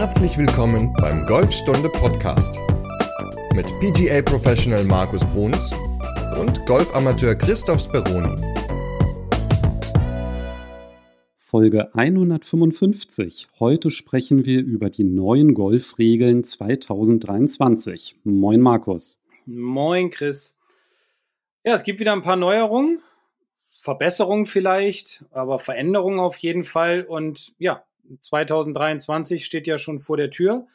Herzlich willkommen beim Golfstunde Podcast mit PGA Professional Markus Bruns und Golfamateur Christoph Speroni. Folge 155. Heute sprechen wir über die neuen Golfregeln 2023. Moin Markus. Moin Chris. Ja, es gibt wieder ein paar Neuerungen, Verbesserungen vielleicht, aber Veränderungen auf jeden Fall. Und ja, 2023 steht ja schon vor der Tür.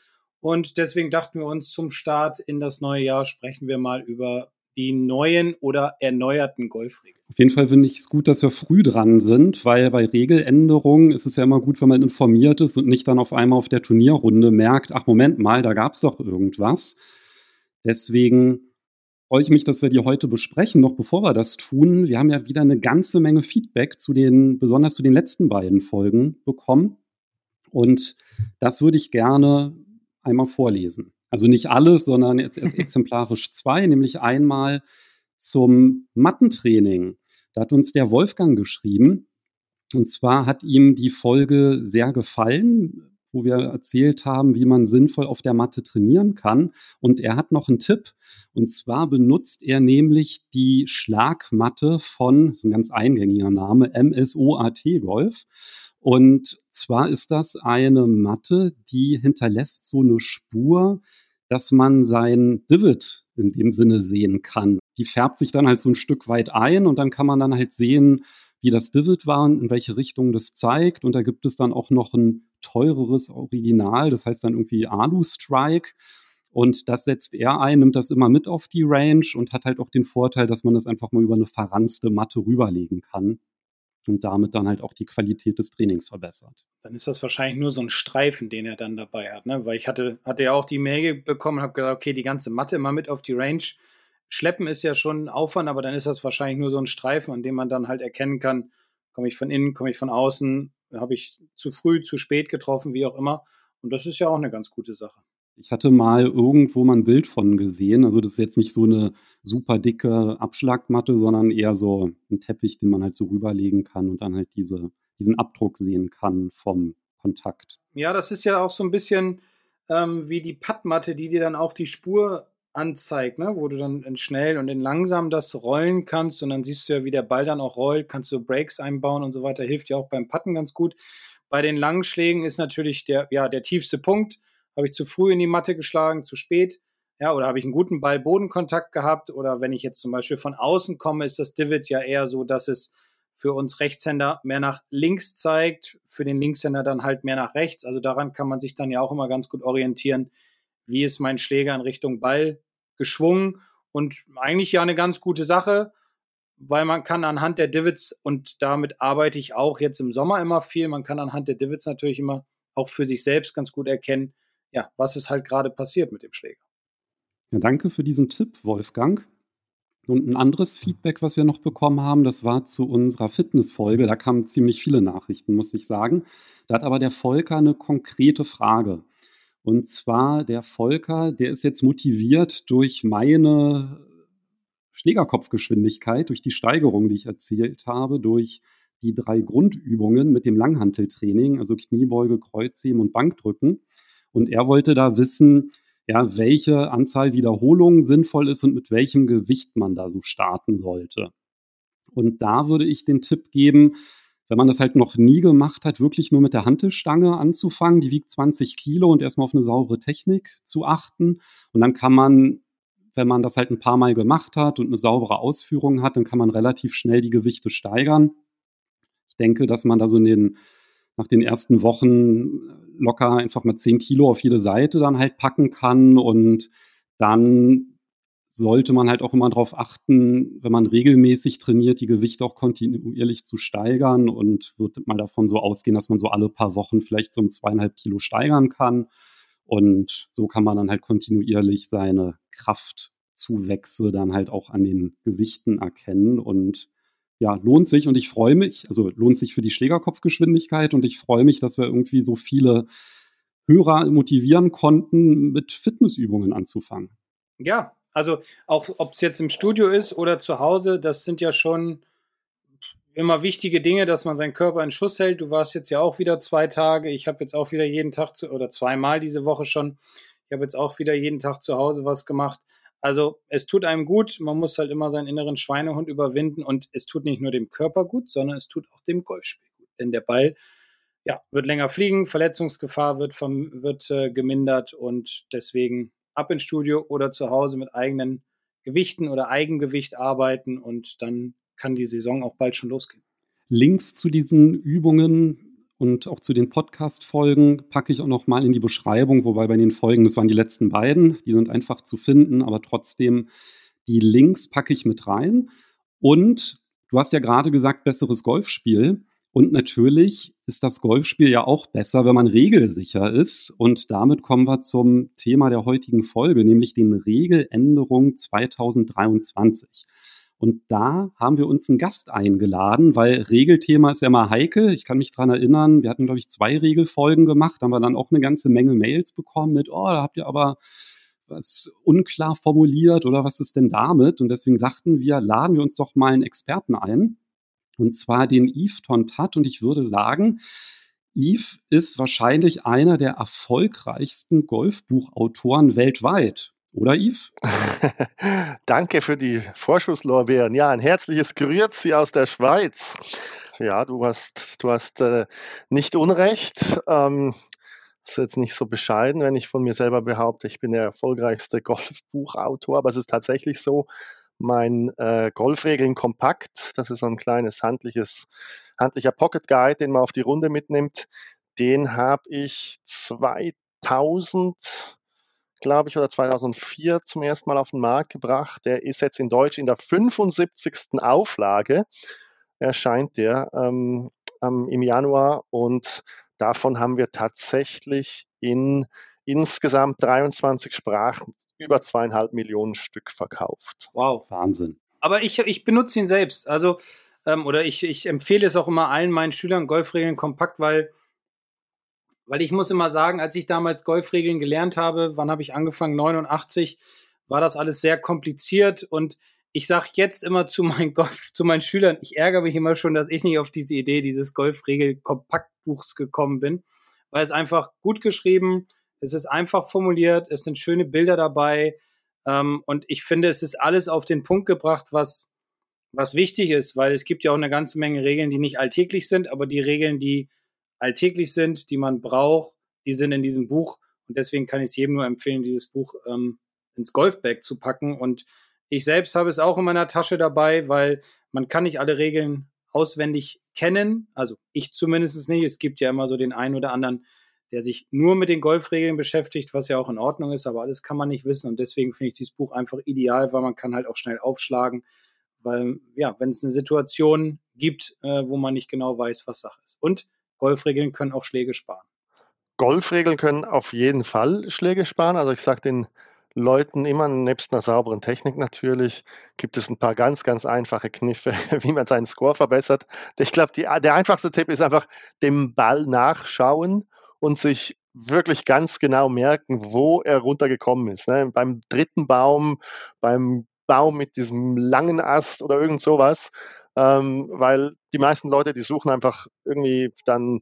Und deswegen dachten wir uns zum Start in das neue Jahr sprechen wir mal über die neuen oder erneuerten Golfregeln. Auf jeden Fall finde ich es gut, dass wir früh dran sind, weil bei Regeländerungen ist es ja immer gut, wenn man informiert ist und nicht dann auf einmal auf der Turnierrunde merkt, ach Moment mal, da gab es doch irgendwas. Deswegen freue ich mich, dass wir die heute besprechen. Noch bevor wir das tun, wir haben ja wieder eine ganze Menge Feedback zu den, besonders zu den letzten beiden Folgen bekommen. Und das würde ich gerne einmal vorlesen. Also nicht alles, sondern jetzt erst exemplarisch zwei, nämlich einmal zum Mattentraining. Da hat uns der Wolfgang geschrieben. Und zwar hat ihm die Folge sehr gefallen, wo wir erzählt haben, wie man sinnvoll auf der Matte trainieren kann. Und er hat noch einen Tipp. Und zwar benutzt er nämlich die Schlagmatte von, das ist ein ganz eingängiger Name, MSOAT Golf. Und zwar ist das eine Matte, die hinterlässt so eine Spur, dass man sein Divot in dem Sinne sehen kann. Die färbt sich dann halt so ein Stück weit ein und dann kann man dann halt sehen, wie das Divot war und in welche Richtung das zeigt. Und da gibt es dann auch noch ein teureres Original, das heißt dann irgendwie Alu Strike. Und das setzt er ein, nimmt das immer mit auf die Range und hat halt auch den Vorteil, dass man das einfach mal über eine verranzte Matte rüberlegen kann und damit dann halt auch die Qualität des Trainings verbessert. Dann ist das wahrscheinlich nur so ein Streifen, den er dann dabei hat, ne? Weil ich hatte, hatte ja auch die Mail bekommen und habe gedacht, okay, die ganze Matte immer mit auf die Range. Schleppen ist ja schon ein Aufwand, aber dann ist das wahrscheinlich nur so ein Streifen, an dem man dann halt erkennen kann, komme ich von innen, komme ich von außen, habe ich zu früh, zu spät getroffen, wie auch immer. Und das ist ja auch eine ganz gute Sache. Ich hatte mal irgendwo mal ein Bild von gesehen. Also das ist jetzt nicht so eine super dicke Abschlagmatte, sondern eher so ein Teppich, den man halt so rüberlegen kann und dann halt diese, diesen Abdruck sehen kann vom Kontakt. Ja, das ist ja auch so ein bisschen ähm, wie die Pattmatte, die dir dann auch die Spur anzeigt, ne? wo du dann in schnell und in langsam das rollen kannst und dann siehst du ja, wie der Ball dann auch rollt, kannst du Breaks einbauen und so weiter, hilft ja auch beim Patten ganz gut. Bei den langen Schlägen ist natürlich der, ja, der tiefste Punkt habe ich zu früh in die Matte geschlagen, zu spät? Ja, oder habe ich einen guten Ball-Bodenkontakt gehabt? Oder wenn ich jetzt zum Beispiel von außen komme, ist das Divot ja eher so, dass es für uns Rechtshänder mehr nach links zeigt, für den Linkshänder dann halt mehr nach rechts. Also daran kann man sich dann ja auch immer ganz gut orientieren, wie ist mein Schläger in Richtung Ball geschwungen und eigentlich ja eine ganz gute Sache, weil man kann anhand der Divots und damit arbeite ich auch jetzt im Sommer immer viel, man kann anhand der Divots natürlich immer auch für sich selbst ganz gut erkennen, ja, was ist halt gerade passiert mit dem Schläger. Ja, danke für diesen Tipp, Wolfgang. Und ein anderes Feedback, was wir noch bekommen haben, das war zu unserer Fitnessfolge. Da kamen ziemlich viele Nachrichten, muss ich sagen. Da hat aber der Volker eine konkrete Frage. Und zwar der Volker, der ist jetzt motiviert durch meine Schlägerkopfgeschwindigkeit, durch die Steigerung, die ich erzielt habe, durch die drei Grundübungen mit dem Langhanteltraining, also Kniebeuge, Kreuzheben und Bankdrücken. Und er wollte da wissen, ja, welche Anzahl Wiederholungen sinnvoll ist und mit welchem Gewicht man da so starten sollte. Und da würde ich den Tipp geben, wenn man das halt noch nie gemacht hat, wirklich nur mit der Hantelstange anzufangen. Die wiegt 20 Kilo und erstmal auf eine saubere Technik zu achten. Und dann kann man, wenn man das halt ein paar Mal gemacht hat und eine saubere Ausführung hat, dann kann man relativ schnell die Gewichte steigern. Ich denke, dass man da so in den nach den ersten Wochen locker einfach mal 10 Kilo auf jede Seite dann halt packen kann. Und dann sollte man halt auch immer darauf achten, wenn man regelmäßig trainiert, die Gewichte auch kontinuierlich zu steigern. Und wird mal davon so ausgehen, dass man so alle paar Wochen vielleicht so um zweieinhalb Kilo steigern kann. Und so kann man dann halt kontinuierlich seine Kraftzuwächse dann halt auch an den Gewichten erkennen. Und ja, lohnt sich und ich freue mich, also lohnt sich für die Schlägerkopfgeschwindigkeit und ich freue mich, dass wir irgendwie so viele Hörer motivieren konnten, mit Fitnessübungen anzufangen. Ja, also auch ob es jetzt im Studio ist oder zu Hause, das sind ja schon immer wichtige Dinge, dass man seinen Körper in Schuss hält. Du warst jetzt ja auch wieder zwei Tage. Ich habe jetzt auch wieder jeden Tag zu, oder zweimal diese Woche schon. Ich habe jetzt auch wieder jeden Tag zu Hause was gemacht. Also es tut einem gut. Man muss halt immer seinen inneren Schweinehund überwinden und es tut nicht nur dem Körper gut, sondern es tut auch dem Golfspiel gut. Denn der Ball ja, wird länger fliegen, Verletzungsgefahr wird, vom, wird äh, gemindert und deswegen ab ins Studio oder zu Hause mit eigenen Gewichten oder Eigengewicht arbeiten und dann kann die Saison auch bald schon losgehen. Links zu diesen Übungen und auch zu den Podcast-Folgen packe ich auch noch mal in die Beschreibung, wobei bei den Folgen, das waren die letzten beiden, die sind einfach zu finden, aber trotzdem die Links packe ich mit rein. Und du hast ja gerade gesagt, besseres Golfspiel. Und natürlich ist das Golfspiel ja auch besser, wenn man regelsicher ist. Und damit kommen wir zum Thema der heutigen Folge, nämlich den Regeländerungen 2023. Und da haben wir uns einen Gast eingeladen, weil Regelthema ist ja mal heikel. Ich kann mich dran erinnern, wir hatten, glaube ich, zwei Regelfolgen gemacht, haben wir dann auch eine ganze Menge Mails bekommen mit, oh, da habt ihr aber was unklar formuliert oder was ist denn damit? Und deswegen dachten wir, laden wir uns doch mal einen Experten ein und zwar den Yves Tontat. Und ich würde sagen, Yves ist wahrscheinlich einer der erfolgreichsten Golfbuchautoren weltweit. Oder Yves? Danke für die Vorschusslorbeeren. Ja, ein herzliches Grüezi aus der Schweiz. Ja, du hast, du hast äh, nicht Unrecht. Ähm, ist jetzt nicht so bescheiden, wenn ich von mir selber behaupte, ich bin der erfolgreichste Golfbuchautor, aber es ist tatsächlich so, mein äh, Golfregeln kompakt. Das ist so ein kleines handliches, handlicher Pocket Guide, den man auf die Runde mitnimmt. Den habe ich 2000, glaube ich, oder 2004 zum ersten Mal auf den Markt gebracht. Der ist jetzt in Deutsch in der 75. Auflage erscheint der ähm, ähm, im Januar und davon haben wir tatsächlich in insgesamt 23 Sprachen über zweieinhalb Millionen Stück verkauft. Wow. Wahnsinn. Aber ich, ich benutze ihn selbst. Also, ähm, oder ich, ich empfehle es auch immer allen meinen Schülern, Golfregeln kompakt, weil, weil ich muss immer sagen, als ich damals Golfregeln gelernt habe, wann habe ich angefangen? 89, war das alles sehr kompliziert und ich sage jetzt immer zu meinen Golf, zu meinen Schülern, ich ärgere mich immer schon, dass ich nicht auf diese Idee dieses Golfregel-Kompaktbuchs gekommen bin, weil es einfach gut geschrieben, es ist einfach formuliert, es sind schöne Bilder dabei. Ähm, und ich finde, es ist alles auf den Punkt gebracht, was, was wichtig ist, weil es gibt ja auch eine ganze Menge Regeln, die nicht alltäglich sind, aber die Regeln, die alltäglich sind, die man braucht, die sind in diesem Buch. Und deswegen kann ich es jedem nur empfehlen, dieses Buch ähm, ins Golfbag zu packen. Und ich selbst habe es auch in meiner Tasche dabei, weil man kann nicht alle Regeln auswendig kennen. Also ich zumindest nicht. Es gibt ja immer so den einen oder anderen der sich nur mit den Golfregeln beschäftigt, was ja auch in Ordnung ist, aber alles kann man nicht wissen und deswegen finde ich dieses Buch einfach ideal, weil man kann halt auch schnell aufschlagen, weil ja, wenn es eine Situation gibt, äh, wo man nicht genau weiß, was Sache ist. Und Golfregeln können auch Schläge sparen. Golfregeln können auf jeden Fall Schläge sparen. Also ich sage den Leuten immer, nebst einer sauberen Technik natürlich, gibt es ein paar ganz, ganz einfache Kniffe, wie man seinen Score verbessert. Ich glaube, der einfachste Tipp ist einfach dem Ball nachschauen und sich wirklich ganz genau merken, wo er runtergekommen ist. Ne? Beim dritten Baum, beim Baum mit diesem langen Ast oder irgend sowas, ähm, weil die meisten Leute, die suchen einfach irgendwie dann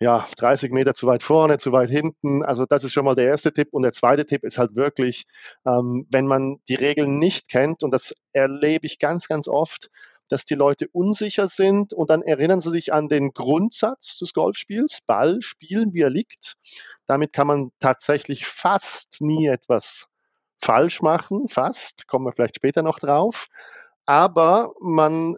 ja, 30 Meter zu weit vorne, zu weit hinten. Also das ist schon mal der erste Tipp. Und der zweite Tipp ist halt wirklich, ähm, wenn man die Regeln nicht kennt, und das erlebe ich ganz, ganz oft, dass die Leute unsicher sind und dann erinnern sie sich an den Grundsatz des Golfspiels, Ball spielen, wie er liegt. Damit kann man tatsächlich fast nie etwas falsch machen, fast, kommen wir vielleicht später noch drauf. Aber man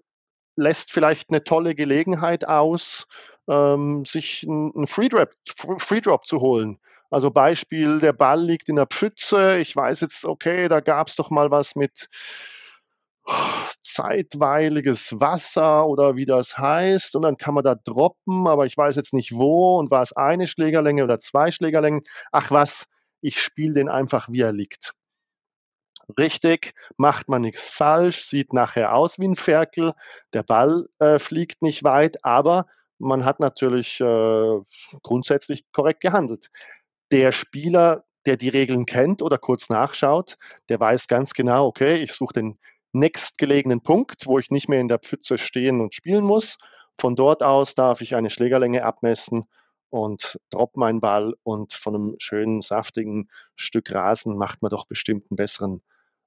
lässt vielleicht eine tolle Gelegenheit aus, ähm, sich einen Freedrop, zu holen. Also Beispiel, der Ball liegt in der Pfütze. Ich weiß jetzt, okay, da gab es doch mal was mit zeitweiliges Wasser oder wie das heißt und dann kann man da droppen, aber ich weiß jetzt nicht wo und war es eine Schlägerlänge oder zwei Schlägerlängen. Ach was, ich spiele den einfach, wie er liegt. Richtig, macht man nichts falsch, sieht nachher aus wie ein Ferkel, der Ball äh, fliegt nicht weit, aber man hat natürlich äh, grundsätzlich korrekt gehandelt. Der Spieler, der die Regeln kennt oder kurz nachschaut, der weiß ganz genau, okay, ich suche den nächstgelegenen Punkt, wo ich nicht mehr in der Pfütze stehen und spielen muss. Von dort aus darf ich eine Schlägerlänge abmessen und droppe meinen Ball und von einem schönen, saftigen Stück Rasen macht man doch bestimmt einen besseren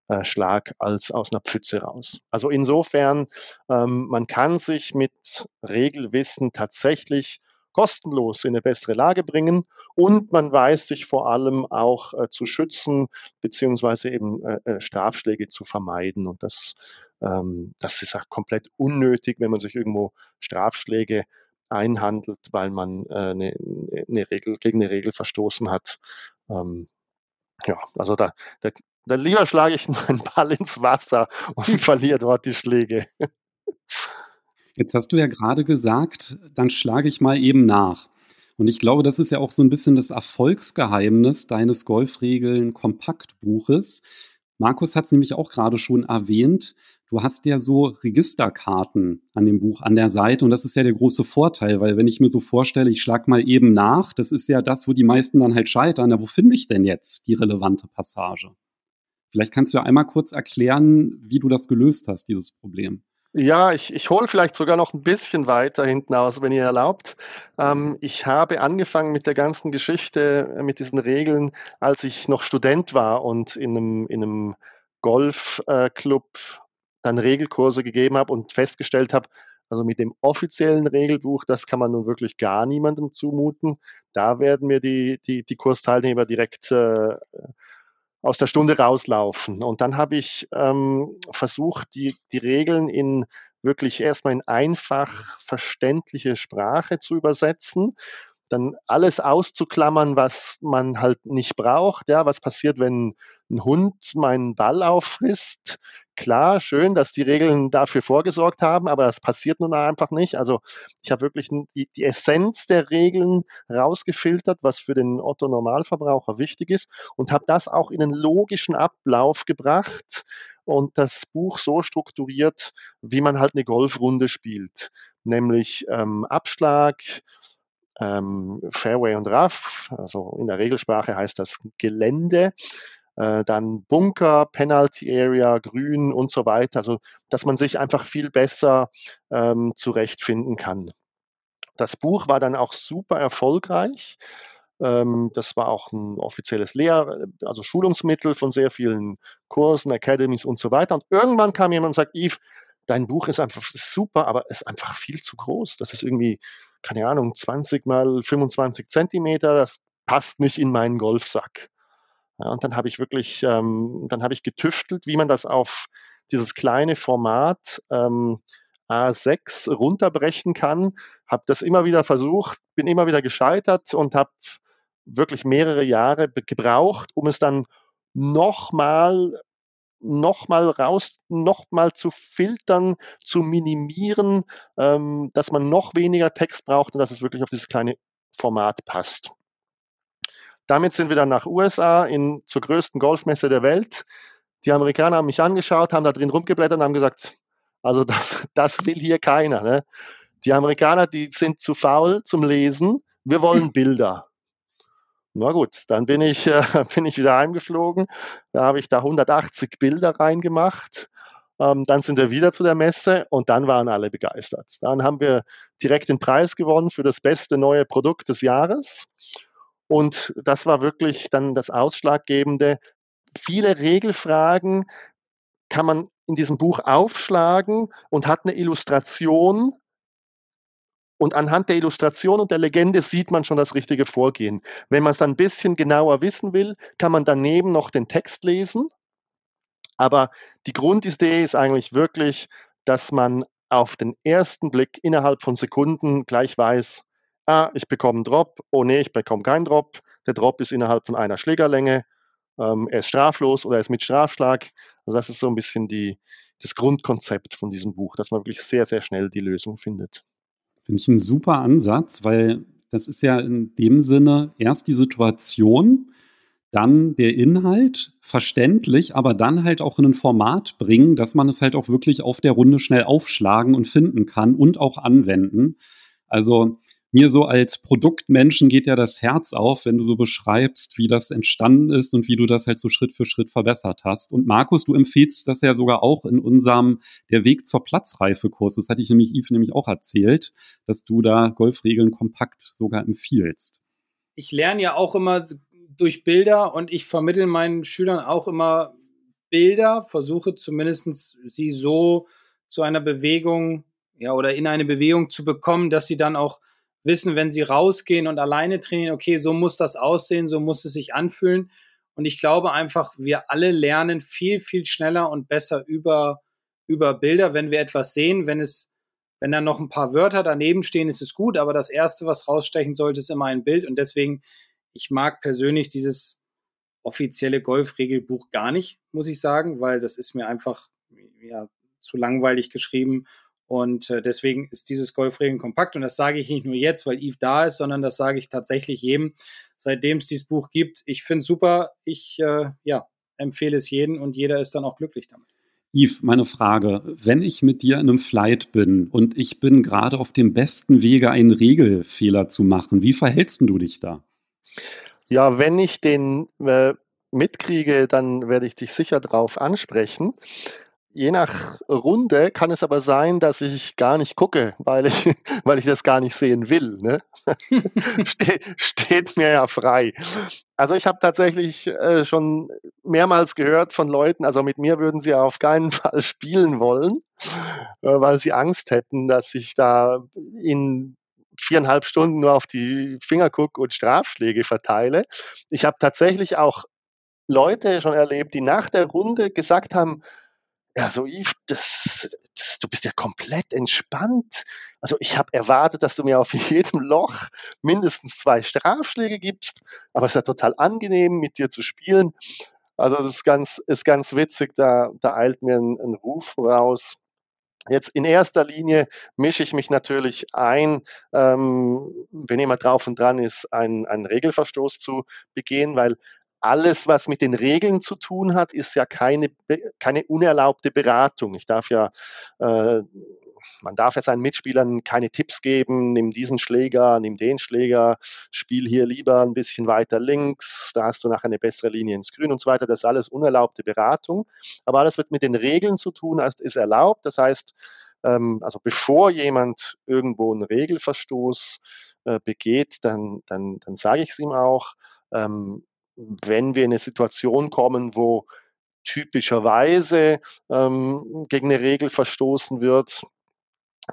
äh, Schlag als aus einer Pfütze raus. Also insofern, ähm, man kann sich mit Regelwissen tatsächlich kostenlos in eine bessere Lage bringen und man weiß sich vor allem auch äh, zu schützen beziehungsweise eben äh, äh Strafschläge zu vermeiden und das, ähm, das ist auch komplett unnötig, wenn man sich irgendwo Strafschläge einhandelt, weil man äh, eine, eine Regel gegen eine Regel verstoßen hat. Ähm, ja, also da, da, dann lieber schlage ich meinen Ball ins Wasser und verliere dort die Schläge. Jetzt hast du ja gerade gesagt, dann schlage ich mal eben nach. Und ich glaube, das ist ja auch so ein bisschen das Erfolgsgeheimnis deines Golfregeln-Kompaktbuches. Markus hat es nämlich auch gerade schon erwähnt. Du hast ja so Registerkarten an dem Buch an der Seite und das ist ja der große Vorteil, weil wenn ich mir so vorstelle, ich schlage mal eben nach, das ist ja das, wo die meisten dann halt scheitern. Ja, wo finde ich denn jetzt die relevante Passage? Vielleicht kannst du ja einmal kurz erklären, wie du das gelöst hast, dieses Problem. Ja, ich, ich hole vielleicht sogar noch ein bisschen weiter hinten aus, wenn ihr erlaubt. Ähm, ich habe angefangen mit der ganzen Geschichte, äh, mit diesen Regeln, als ich noch Student war und in einem, in einem Golfclub äh, dann Regelkurse gegeben habe und festgestellt habe, also mit dem offiziellen Regelbuch, das kann man nun wirklich gar niemandem zumuten. Da werden mir die, die, die Kursteilnehmer direkt äh, aus der Stunde rauslaufen. Und dann habe ich ähm, versucht, die, die Regeln in wirklich erstmal in einfach verständliche Sprache zu übersetzen dann alles auszuklammern, was man halt nicht braucht. Ja, was passiert, wenn ein Hund meinen Ball auffrisst? Klar, schön, dass die Regeln dafür vorgesorgt haben, aber das passiert nun einfach nicht. Also ich habe wirklich die, die Essenz der Regeln rausgefiltert, was für den Otto Normalverbraucher wichtig ist und habe das auch in einen logischen Ablauf gebracht und das Buch so strukturiert, wie man halt eine Golfrunde spielt, nämlich ähm, Abschlag, ähm, Fairway und Rough, also in der Regelsprache heißt das Gelände, äh, dann Bunker, Penalty Area, Grün und so weiter, also dass man sich einfach viel besser ähm, zurechtfinden kann. Das Buch war dann auch super erfolgreich. Ähm, das war auch ein offizielles Lehr-, also Schulungsmittel von sehr vielen Kursen, Academies und so weiter. Und irgendwann kam jemand und sagt, Yves, dein Buch ist einfach super, aber ist einfach viel zu groß. Das ist irgendwie keine Ahnung, 20 mal 25 Zentimeter, das passt nicht in meinen Golfsack. Ja, und dann habe ich wirklich, ähm, dann habe ich getüftelt, wie man das auf dieses kleine Format ähm, A6 runterbrechen kann, habe das immer wieder versucht, bin immer wieder gescheitert und habe wirklich mehrere Jahre gebraucht, um es dann nochmal nochmal raus, nochmal zu filtern, zu minimieren, ähm, dass man noch weniger Text braucht und dass es wirklich auf dieses kleine Format passt. Damit sind wir dann nach USA in, zur größten Golfmesse der Welt. Die Amerikaner haben mich angeschaut, haben da drin rumgeblättert und haben gesagt, also das, das will hier keiner. Ne? Die Amerikaner, die sind zu faul zum Lesen. Wir wollen Bilder. Na gut, dann bin ich, äh, bin ich wieder heimgeflogen. Da habe ich da 180 Bilder reingemacht. Ähm, dann sind wir wieder zu der Messe und dann waren alle begeistert. Dann haben wir direkt den Preis gewonnen für das beste neue Produkt des Jahres. Und das war wirklich dann das Ausschlaggebende. Viele Regelfragen kann man in diesem Buch aufschlagen und hat eine Illustration, und anhand der Illustration und der Legende sieht man schon das richtige Vorgehen. Wenn man es dann ein bisschen genauer wissen will, kann man daneben noch den Text lesen. Aber die Grundidee ist eigentlich wirklich, dass man auf den ersten Blick innerhalb von Sekunden gleich weiß, ah, ich bekomme einen Drop, oh nee, ich bekomme keinen Drop. Der Drop ist innerhalb von einer Schlägerlänge, ähm, er ist straflos oder er ist mit Strafschlag. Also das ist so ein bisschen die, das Grundkonzept von diesem Buch, dass man wirklich sehr, sehr schnell die Lösung findet. Finde ich einen super Ansatz, weil das ist ja in dem Sinne erst die Situation, dann der Inhalt, verständlich, aber dann halt auch in ein Format bringen, dass man es halt auch wirklich auf der Runde schnell aufschlagen und finden kann und auch anwenden. Also mir so als Produktmenschen geht ja das Herz auf, wenn du so beschreibst, wie das entstanden ist und wie du das halt so Schritt für Schritt verbessert hast. Und Markus, du empfiehlst das ja sogar auch in unserem Der Weg zur Platzreife-Kurs. Das hatte ich nämlich Yves nämlich auch erzählt, dass du da Golfregeln kompakt sogar empfiehlst. Ich lerne ja auch immer durch Bilder und ich vermittle meinen Schülern auch immer Bilder, versuche zumindest sie so zu einer Bewegung ja, oder in eine Bewegung zu bekommen, dass sie dann auch wissen, wenn sie rausgehen und alleine trainieren, okay, so muss das aussehen, so muss es sich anfühlen. Und ich glaube einfach, wir alle lernen viel, viel schneller und besser über, über Bilder, wenn wir etwas sehen. Wenn es, wenn da noch ein paar Wörter daneben stehen, ist es gut, aber das erste, was rausstechen sollte, ist immer ein Bild. Und deswegen, ich mag persönlich dieses offizielle Golfregelbuch gar nicht, muss ich sagen, weil das ist mir einfach ja, zu langweilig geschrieben und äh, deswegen ist dieses Golfregeln kompakt. Und das sage ich nicht nur jetzt, weil Yves da ist, sondern das sage ich tatsächlich jedem, seitdem es dieses Buch gibt. Ich finde es super. Ich äh, ja, empfehle es jedem und jeder ist dann auch glücklich damit. Yves, meine Frage, wenn ich mit dir in einem Flight bin und ich bin gerade auf dem besten Wege, einen Regelfehler zu machen, wie verhältst du dich da? Ja, wenn ich den äh, mitkriege, dann werde ich dich sicher darauf ansprechen. Je nach Runde kann es aber sein, dass ich gar nicht gucke, weil ich, weil ich das gar nicht sehen will. Ne? Ste steht mir ja frei. Also ich habe tatsächlich äh, schon mehrmals gehört von Leuten, also mit mir würden sie auf keinen Fall spielen wollen, äh, weil sie Angst hätten, dass ich da in viereinhalb Stunden nur auf die Finger gucke und Strafschläge verteile. Ich habe tatsächlich auch Leute schon erlebt, die nach der Runde gesagt haben, ja, so Yves, das, das, du bist ja komplett entspannt. Also ich habe erwartet, dass du mir auf jedem Loch mindestens zwei Strafschläge gibst, aber es ist ja total angenehm, mit dir zu spielen. Also das ist ganz, ist ganz witzig, da, da eilt mir ein, ein Ruf raus. Jetzt in erster Linie mische ich mich natürlich ein, ähm, wenn jemand drauf und dran ist, einen, einen Regelverstoß zu begehen, weil alles, was mit den Regeln zu tun hat, ist ja keine, keine unerlaubte Beratung. Ich darf ja, äh, man darf ja seinen Mitspielern keine Tipps geben, nimm diesen Schläger, nimm den Schläger, spiel hier lieber ein bisschen weiter links, da hast du nachher eine bessere Linie ins Grün und so weiter. Das ist alles unerlaubte Beratung. Aber alles, was mit den Regeln zu tun hat, ist erlaubt. Das heißt, ähm, also bevor jemand irgendwo einen Regelverstoß äh, begeht, dann, dann, dann sage ich es ihm auch. Ähm, wenn wir in eine Situation kommen, wo typischerweise ähm, gegen eine Regel verstoßen wird,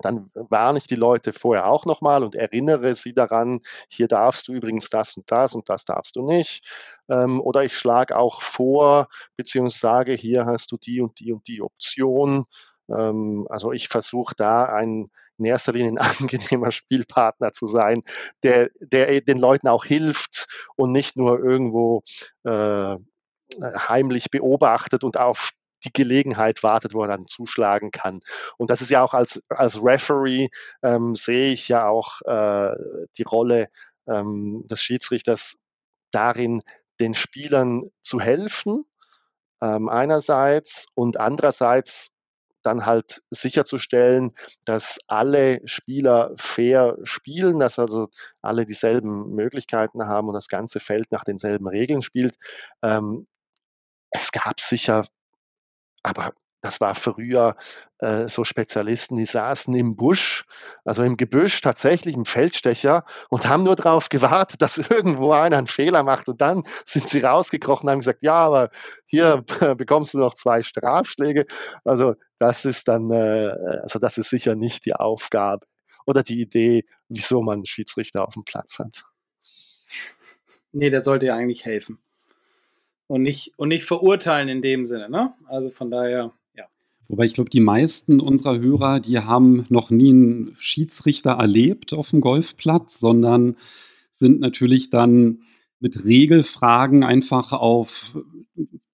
dann warne ich die Leute vorher auch nochmal und erinnere sie daran, hier darfst du übrigens das und das und das darfst du nicht. Ähm, oder ich schlage auch vor, beziehungsweise sage, hier hast du die und die und die Option. Ähm, also ich versuche da ein, in erster Linie ein angenehmer Spielpartner zu sein, der, der den Leuten auch hilft und nicht nur irgendwo äh, heimlich beobachtet und auf die Gelegenheit wartet, wo er dann zuschlagen kann. Und das ist ja auch als, als Referee, ähm, sehe ich ja auch äh, die Rolle ähm, des Schiedsrichters darin, den Spielern zu helfen, ähm, einerseits und andererseits dann halt sicherzustellen, dass alle Spieler fair spielen, dass also alle dieselben Möglichkeiten haben und das ganze Feld nach denselben Regeln spielt. Ähm, es gab sicher, aber das war früher äh, so Spezialisten, die saßen im Busch, also im Gebüsch, tatsächlich im Feldstecher und haben nur darauf gewartet, dass irgendwo einer einen Fehler macht. Und dann sind sie rausgekrochen und haben gesagt, ja, aber hier bekommst du noch zwei Strafschläge. Also das ist dann, äh, also das ist sicher nicht die Aufgabe oder die Idee, wieso man einen Schiedsrichter auf dem Platz hat. Nee, der sollte ja eigentlich helfen. Und nicht, und nicht verurteilen in dem Sinne, ne? Also von daher. Wobei ich glaube, die meisten unserer Hörer, die haben noch nie einen Schiedsrichter erlebt auf dem Golfplatz, sondern sind natürlich dann mit Regelfragen einfach auf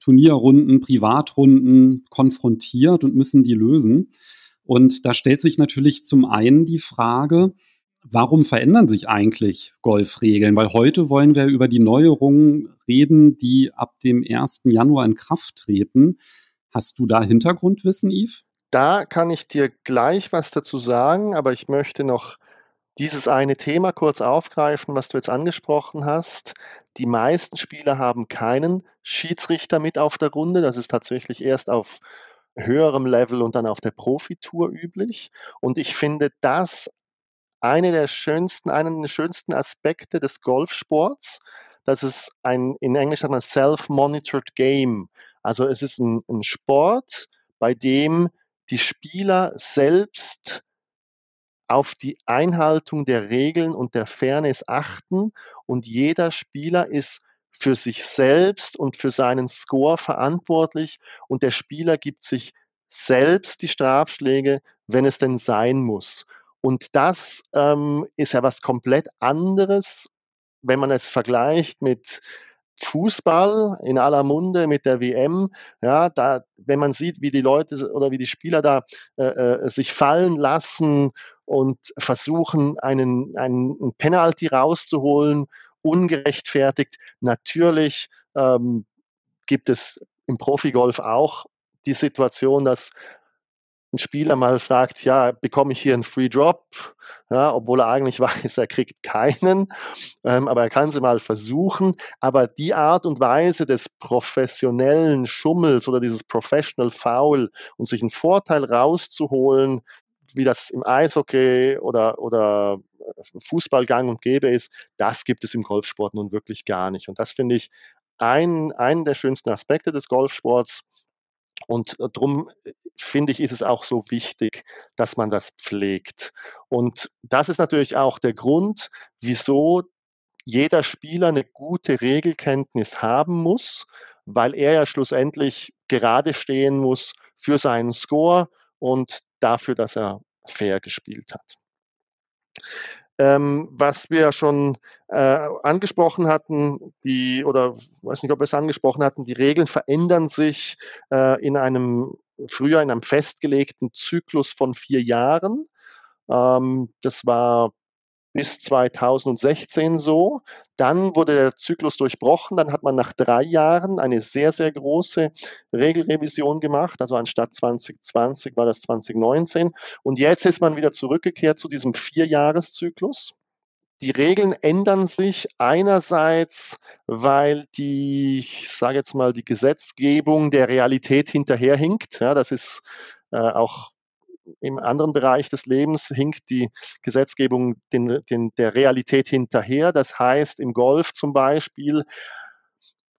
Turnierrunden, Privatrunden konfrontiert und müssen die lösen. Und da stellt sich natürlich zum einen die Frage, warum verändern sich eigentlich Golfregeln? Weil heute wollen wir über die Neuerungen reden, die ab dem 1. Januar in Kraft treten. Hast du da Hintergrundwissen, Yves? Da kann ich dir gleich was dazu sagen, aber ich möchte noch dieses eine Thema kurz aufgreifen, was du jetzt angesprochen hast. Die meisten Spieler haben keinen Schiedsrichter mit auf der Runde. Das ist tatsächlich erst auf höherem Level und dann auf der Profitour üblich. Und ich finde das eine der schönsten, einen der schönsten Aspekte des Golfsports, dass es ein, in Englisch sagt man self-monitored Game. Also es ist ein, ein Sport, bei dem die Spieler selbst auf die Einhaltung der Regeln und der Fairness achten und jeder Spieler ist für sich selbst und für seinen Score verantwortlich und der Spieler gibt sich selbst die Strafschläge, wenn es denn sein muss. Und das ähm, ist ja was komplett anderes, wenn man es vergleicht mit Fußball in aller Munde mit der WM, ja, da, wenn man sieht, wie die Leute oder wie die Spieler da äh, äh, sich fallen lassen und versuchen, einen, einen Penalty rauszuholen, ungerechtfertigt. Natürlich ähm, gibt es im Profigolf auch die Situation, dass ein Spieler mal fragt, ja, bekomme ich hier einen Free Drop, ja, obwohl er eigentlich weiß, er kriegt keinen, ähm, aber er kann es mal versuchen. Aber die Art und Weise des professionellen Schummels oder dieses Professional Foul und sich einen Vorteil rauszuholen, wie das im Eishockey oder, oder Fußball gang und gäbe ist, das gibt es im Golfsport nun wirklich gar nicht. Und das finde ich ein, einen der schönsten Aspekte des Golfsports. Und äh, darum äh, finde ich, ist es auch so wichtig, dass man das pflegt. Und das ist natürlich auch der Grund, wieso jeder Spieler eine gute Regelkenntnis haben muss, weil er ja schlussendlich gerade stehen muss für seinen Score und dafür, dass er fair gespielt hat. Ähm, was wir schon äh, angesprochen hatten, die, oder weiß nicht, ob wir es angesprochen hatten, die Regeln verändern sich äh, in einem, früher in einem festgelegten Zyklus von vier Jahren. Ähm, das war bis 2016 so. Dann wurde der Zyklus durchbrochen. Dann hat man nach drei Jahren eine sehr, sehr große Regelrevision gemacht. Also anstatt 2020 war das 2019. Und jetzt ist man wieder zurückgekehrt zu diesem Vierjahreszyklus. Die Regeln ändern sich einerseits, weil die, ich sage jetzt mal, die Gesetzgebung der Realität hinterherhinkt. Ja, das ist äh, auch im anderen Bereich des Lebens hinkt die Gesetzgebung den, den, der Realität hinterher. Das heißt, im Golf zum Beispiel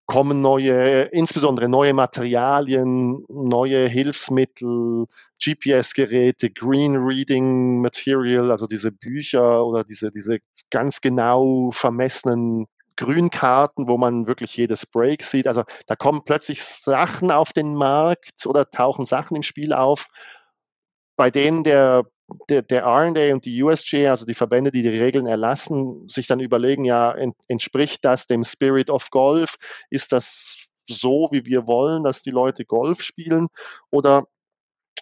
kommen neue, insbesondere neue Materialien, neue Hilfsmittel, GPS-Geräte, Green Reading Material, also diese Bücher oder diese, diese ganz genau vermessenen Grünkarten, wo man wirklich jedes Break sieht. Also da kommen plötzlich Sachen auf den Markt oder tauchen Sachen im Spiel auf, bei denen der, der, der RA und die USG, also die Verbände, die die Regeln erlassen, sich dann überlegen, ja, entspricht das dem Spirit of Golf? Ist das so, wie wir wollen, dass die Leute Golf spielen? Oder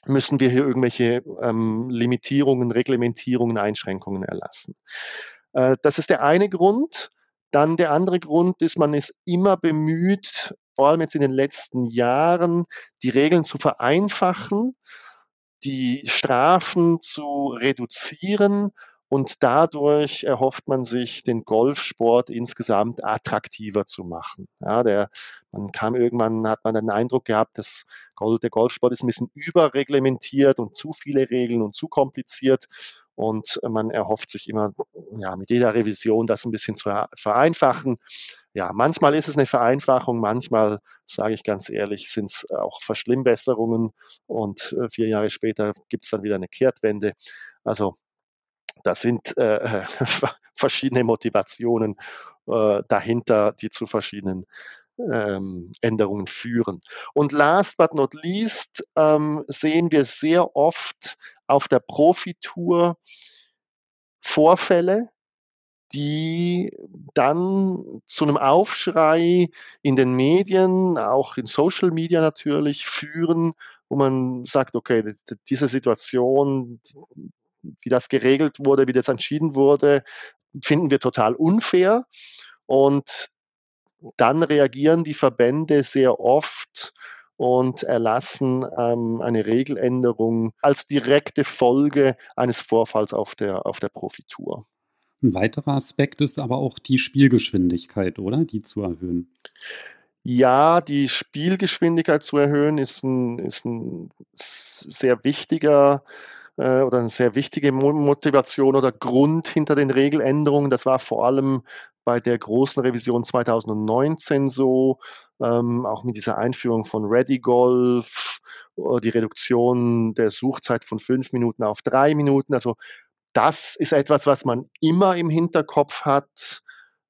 müssen wir hier irgendwelche ähm, Limitierungen, Reglementierungen, Einschränkungen erlassen? Äh, das ist der eine Grund. Dann der andere Grund ist, man ist immer bemüht, vor allem jetzt in den letzten Jahren, die Regeln zu vereinfachen die Strafen zu reduzieren und dadurch erhofft man sich, den Golfsport insgesamt attraktiver zu machen. Ja, der, man kam irgendwann, hat man den Eindruck gehabt, dass der Golfsport ist ein bisschen überreglementiert und zu viele Regeln und zu kompliziert. Und man erhofft sich immer, ja, mit jeder Revision das ein bisschen zu vereinfachen. Ja, manchmal ist es eine Vereinfachung, manchmal, sage ich ganz ehrlich, sind es auch Verschlimmbesserungen und äh, vier Jahre später gibt es dann wieder eine Kehrtwende. Also das sind äh, verschiedene Motivationen äh, dahinter, die zu verschiedenen ähm, Änderungen führen. Und last but not least ähm, sehen wir sehr oft auf der Profitour Vorfälle, die dann zu einem Aufschrei in den Medien, auch in Social Media natürlich, führen, wo man sagt, okay, diese Situation, wie das geregelt wurde, wie das entschieden wurde, finden wir total unfair. Und dann reagieren die Verbände sehr oft und erlassen ähm, eine Regeländerung als direkte Folge eines Vorfalls auf der, auf der Profitour. Ein weiterer Aspekt ist aber auch die Spielgeschwindigkeit, oder? Die zu erhöhen. Ja, die Spielgeschwindigkeit zu erhöhen ist ein, ist ein sehr wichtiger äh, oder eine sehr wichtige Motivation oder Grund hinter den Regeländerungen. Das war vor allem bei der großen Revision 2019 so, ähm, auch mit dieser Einführung von Ready Golf, die Reduktion der Suchzeit von fünf Minuten auf drei Minuten. Also das ist etwas, was man immer im Hinterkopf hat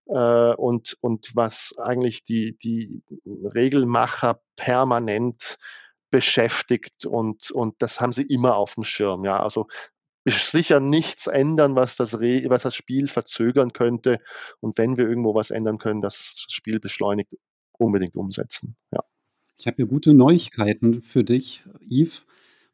äh, und, und was eigentlich die, die Regelmacher permanent beschäftigt und, und das haben sie immer auf dem Schirm. Ja, also sicher nichts ändern, was das, Re was das Spiel verzögern könnte. Und wenn wir irgendwo was ändern können, das Spiel beschleunigt, unbedingt umsetzen. Ja. Ich habe hier gute Neuigkeiten für dich, Yves,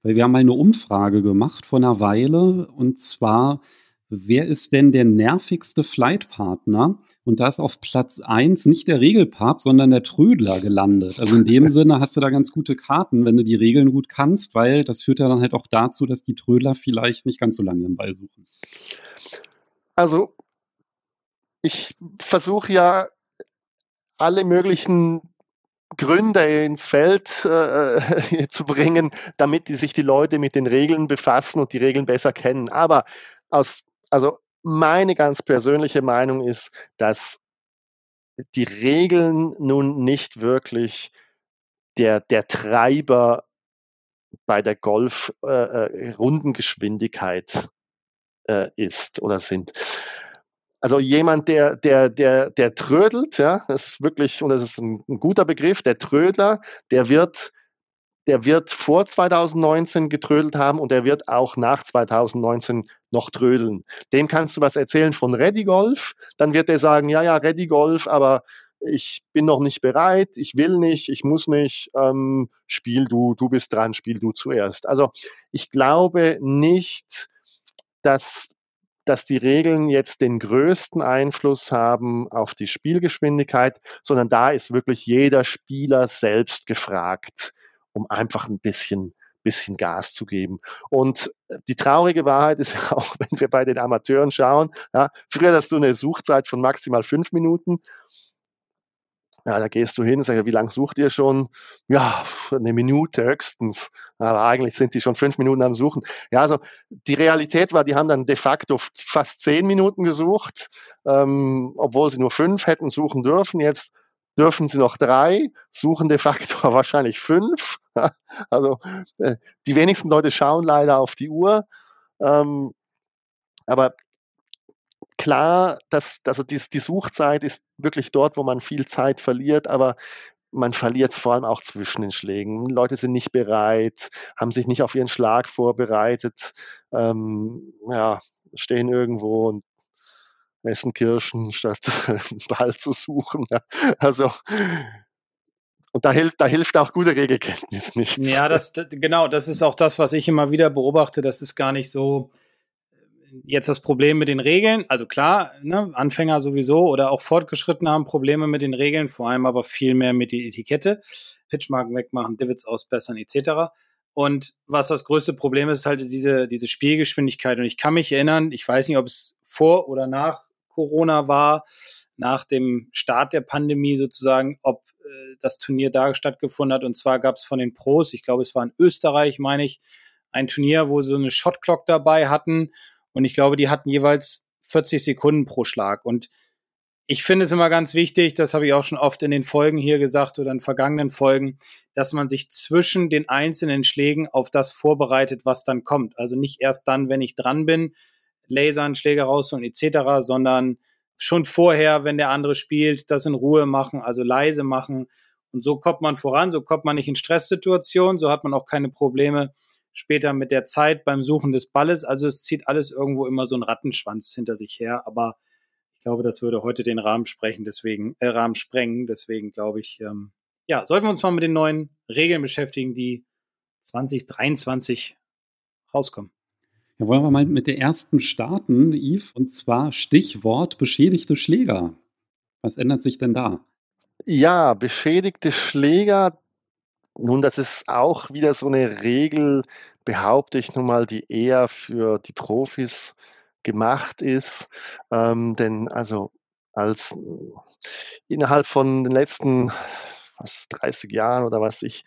weil wir haben mal eine Umfrage gemacht vor einer Weile und zwar, wer ist denn der nervigste Flightpartner? Und da ist auf Platz 1 nicht der Regelpap, sondern der Trödler gelandet. Also in dem Sinne hast du da ganz gute Karten, wenn du die Regeln gut kannst, weil das führt ja dann halt auch dazu, dass die Trödler vielleicht nicht ganz so lange ihren Ball suchen. Also ich versuche ja alle möglichen Gründe ins Feld äh, zu bringen, damit die, sich die Leute mit den Regeln befassen und die Regeln besser kennen. Aber aus, also meine ganz persönliche Meinung ist, dass die Regeln nun nicht wirklich der, der Treiber bei der Golf-Rundengeschwindigkeit äh, äh, ist oder sind. Also jemand, der, der, der, der trödelt, ja, das ist wirklich, und das ist ein, ein guter Begriff, der Trödler, der wird der wird vor 2019 getrödelt haben und der wird auch nach 2019 noch trödeln. Dem kannst du was erzählen von Ready Golf, dann wird er sagen, ja, ja, Ready Golf, aber ich bin noch nicht bereit, ich will nicht, ich muss nicht, ähm, spiel du, du bist dran, spiel du zuerst. Also ich glaube nicht, dass dass die Regeln jetzt den größten Einfluss haben auf die Spielgeschwindigkeit, sondern da ist wirklich jeder Spieler selbst gefragt um einfach ein bisschen bisschen Gas zu geben. Und äh, die traurige Wahrheit ist ja auch, wenn wir bei den Amateuren schauen, ja, früher hast du eine Suchzeit von maximal fünf Minuten. Ja, da gehst du hin und sagst, wie lange sucht ihr schon? Ja, eine Minute höchstens. Aber eigentlich sind die schon fünf Minuten am Suchen. Ja, also die Realität war, die haben dann de facto fast zehn Minuten gesucht, ähm, obwohl sie nur fünf hätten suchen dürfen. Jetzt dürfen sie noch drei, suchen de facto wahrscheinlich fünf. Also äh, die wenigsten Leute schauen leider auf die Uhr. Ähm, aber klar, dass, also die, die Suchzeit ist wirklich dort, wo man viel Zeit verliert, aber man verliert es vor allem auch zwischen den Schlägen. Leute sind nicht bereit, haben sich nicht auf ihren Schlag vorbereitet, ähm, ja, stehen irgendwo und essen Kirschen, statt einen Ball zu suchen. Also und da hilft, da hilft auch gute Regelkenntnis nicht. Ja, das, genau, das ist auch das, was ich immer wieder beobachte. Das ist gar nicht so jetzt das Problem mit den Regeln. Also klar, ne, Anfänger sowieso oder auch Fortgeschrittene haben Probleme mit den Regeln, vor allem aber viel mehr mit der Etikette. Pitchmarken wegmachen, Divots ausbessern, etc. Und was das größte Problem ist, ist halt diese, diese Spielgeschwindigkeit. Und ich kann mich erinnern, ich weiß nicht, ob es vor oder nach Corona war, nach dem Start der Pandemie sozusagen, ob äh, das Turnier da stattgefunden hat. Und zwar gab es von den Pros, ich glaube, es war in Österreich, meine ich, ein Turnier, wo sie so eine Shotclock dabei hatten. Und ich glaube, die hatten jeweils 40 Sekunden pro Schlag. Und ich finde es immer ganz wichtig, das habe ich auch schon oft in den Folgen hier gesagt oder in vergangenen Folgen, dass man sich zwischen den einzelnen Schlägen auf das vorbereitet, was dann kommt. Also nicht erst dann, wenn ich dran bin, lasern, Schläge raus und etc., sondern schon vorher, wenn der andere spielt, das in Ruhe machen, also leise machen. Und so kommt man voran, so kommt man nicht in Stresssituationen, so hat man auch keine Probleme später mit der Zeit beim Suchen des Balles. Also es zieht alles irgendwo immer so einen Rattenschwanz hinter sich her, aber ich glaube, das würde heute den Rahmen sprechen, deswegen, äh, Rahmen sprengen. Deswegen glaube ich, ähm, ja, sollten wir uns mal mit den neuen Regeln beschäftigen, die 2023 rauskommen. Ja, wollen wir mal mit der ersten starten, Yves, und zwar Stichwort beschädigte Schläger. Was ändert sich denn da? Ja, beschädigte Schläger, nun, das ist auch wieder so eine Regel, behaupte ich nun mal, die eher für die Profis gemacht ist. Ähm, denn also als innerhalb von den letzten was, 30 Jahren oder was ich,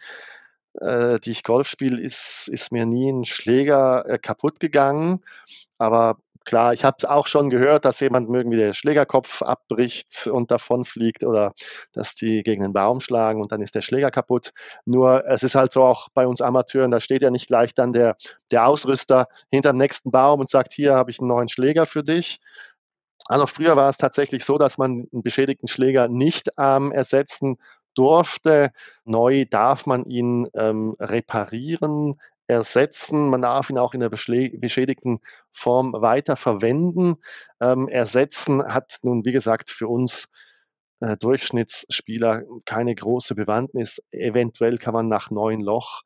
äh, die ich Golf spiele, ist, ist mir nie ein Schläger äh, kaputt gegangen. Aber klar, ich habe auch schon gehört, dass jemand irgendwie der Schlägerkopf abbricht und davon fliegt oder dass die gegen einen Baum schlagen und dann ist der Schläger kaputt. Nur es ist halt so auch bei uns Amateuren, da steht ja nicht gleich dann der, der Ausrüster hinterm nächsten Baum und sagt, hier habe ich einen neuen Schläger für dich. Also früher war es tatsächlich so, dass man einen beschädigten Schläger nicht ähm, ersetzen durfte. Neu darf man ihn ähm, reparieren, ersetzen. Man darf ihn auch in der beschädigten Form weiter verwenden. Ähm, ersetzen hat nun, wie gesagt, für uns äh, Durchschnittsspieler keine große Bewandtnis. Eventuell kann man nach neun Loch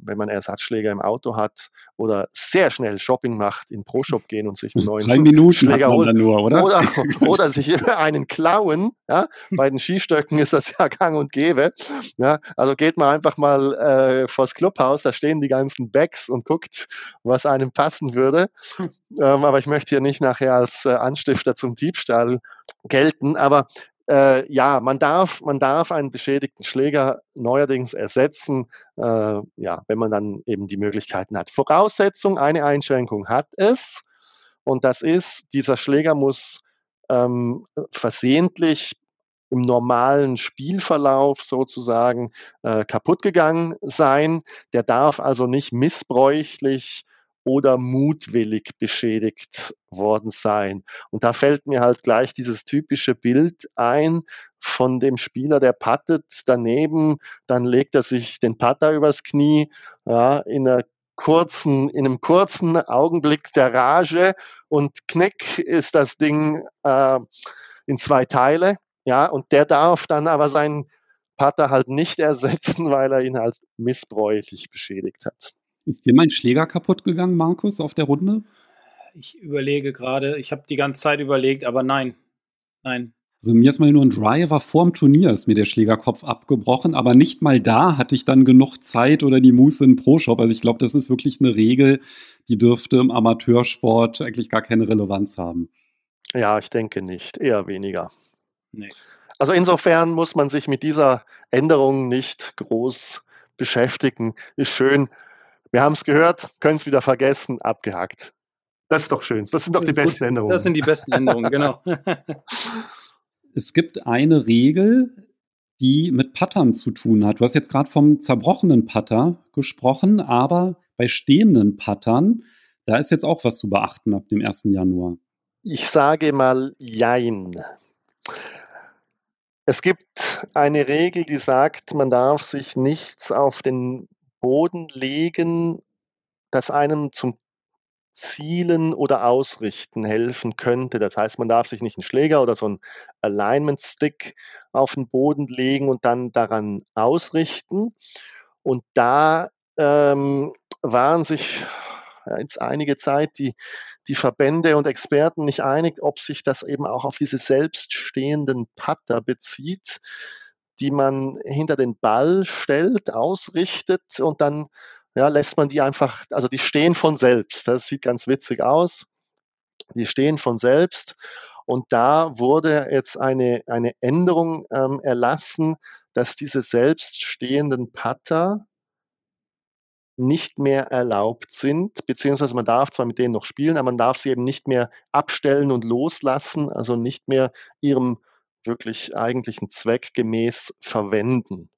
wenn man Ersatzschläger im Auto hat oder sehr schnell Shopping macht, in Pro-Shop gehen und sich einen neuen Drei Minuten Schläger holen. Nur, oder? Oder, oder sich einen klauen. Ja? Bei den Skistöcken ist das ja gang und gäbe. Ja? Also geht man einfach mal äh, vors Clubhaus, da stehen die ganzen Bags und guckt, was einem passen würde. Hm. Ähm, aber ich möchte hier nicht nachher als äh, Anstifter zum Diebstahl gelten. Aber äh, ja, man darf, man darf einen beschädigten Schläger neuerdings ersetzen, äh, ja, wenn man dann eben die Möglichkeiten hat. Voraussetzung, eine Einschränkung hat es, und das ist, dieser Schläger muss ähm, versehentlich im normalen Spielverlauf sozusagen äh, kaputt gegangen sein. Der darf also nicht missbräuchlich oder mutwillig beschädigt worden sein. Und da fällt mir halt gleich dieses typische Bild ein von dem Spieler, der pattet daneben, dann legt er sich den Patter übers Knie, ja, in einer kurzen, in einem kurzen Augenblick der Rage und knick ist das Ding äh, in zwei Teile. Ja, und der darf dann aber seinen Patter halt nicht ersetzen, weil er ihn halt missbräuchlich beschädigt hat. Ist dir mein Schläger kaputt gegangen, Markus, auf der Runde? Ich überlege gerade, ich habe die ganze Zeit überlegt, aber nein. Nein. Also mir ist mal nur ein Driver vorm Turnier ist mir der Schlägerkopf abgebrochen, aber nicht mal da hatte ich dann genug Zeit oder die Muße in Pro-Shop. Also ich glaube, das ist wirklich eine Regel, die dürfte im Amateursport eigentlich gar keine Relevanz haben. Ja, ich denke nicht, eher weniger. Nee. Also insofern muss man sich mit dieser Änderung nicht groß beschäftigen. Ist schön, wir haben es gehört, können es wieder vergessen, abgehakt. Das ist doch schön. Das sind doch das die besten gut. Änderungen. Das sind die besten Änderungen, genau. es gibt eine Regel, die mit Pattern zu tun hat. Du hast jetzt gerade vom zerbrochenen Patter gesprochen, aber bei stehenden Pattern, da ist jetzt auch was zu beachten ab dem 1. Januar. Ich sage mal Jein. Es gibt eine Regel, die sagt, man darf sich nichts auf den Boden legen, das einem zum Zielen oder Ausrichten helfen könnte. Das heißt, man darf sich nicht einen Schläger oder so einen Alignment Stick auf den Boden legen und dann daran ausrichten. Und da ähm, waren sich jetzt einige Zeit die, die Verbände und Experten nicht einig, ob sich das eben auch auf diese selbststehenden Putter bezieht die man hinter den Ball stellt, ausrichtet und dann ja, lässt man die einfach, also die stehen von selbst. Das sieht ganz witzig aus. Die stehen von selbst. Und da wurde jetzt eine, eine Änderung ähm, erlassen, dass diese selbststehenden Putter nicht mehr erlaubt sind, beziehungsweise man darf zwar mit denen noch spielen, aber man darf sie eben nicht mehr abstellen und loslassen, also nicht mehr ihrem wirklich eigentlichen Zweck gemäß verwenden.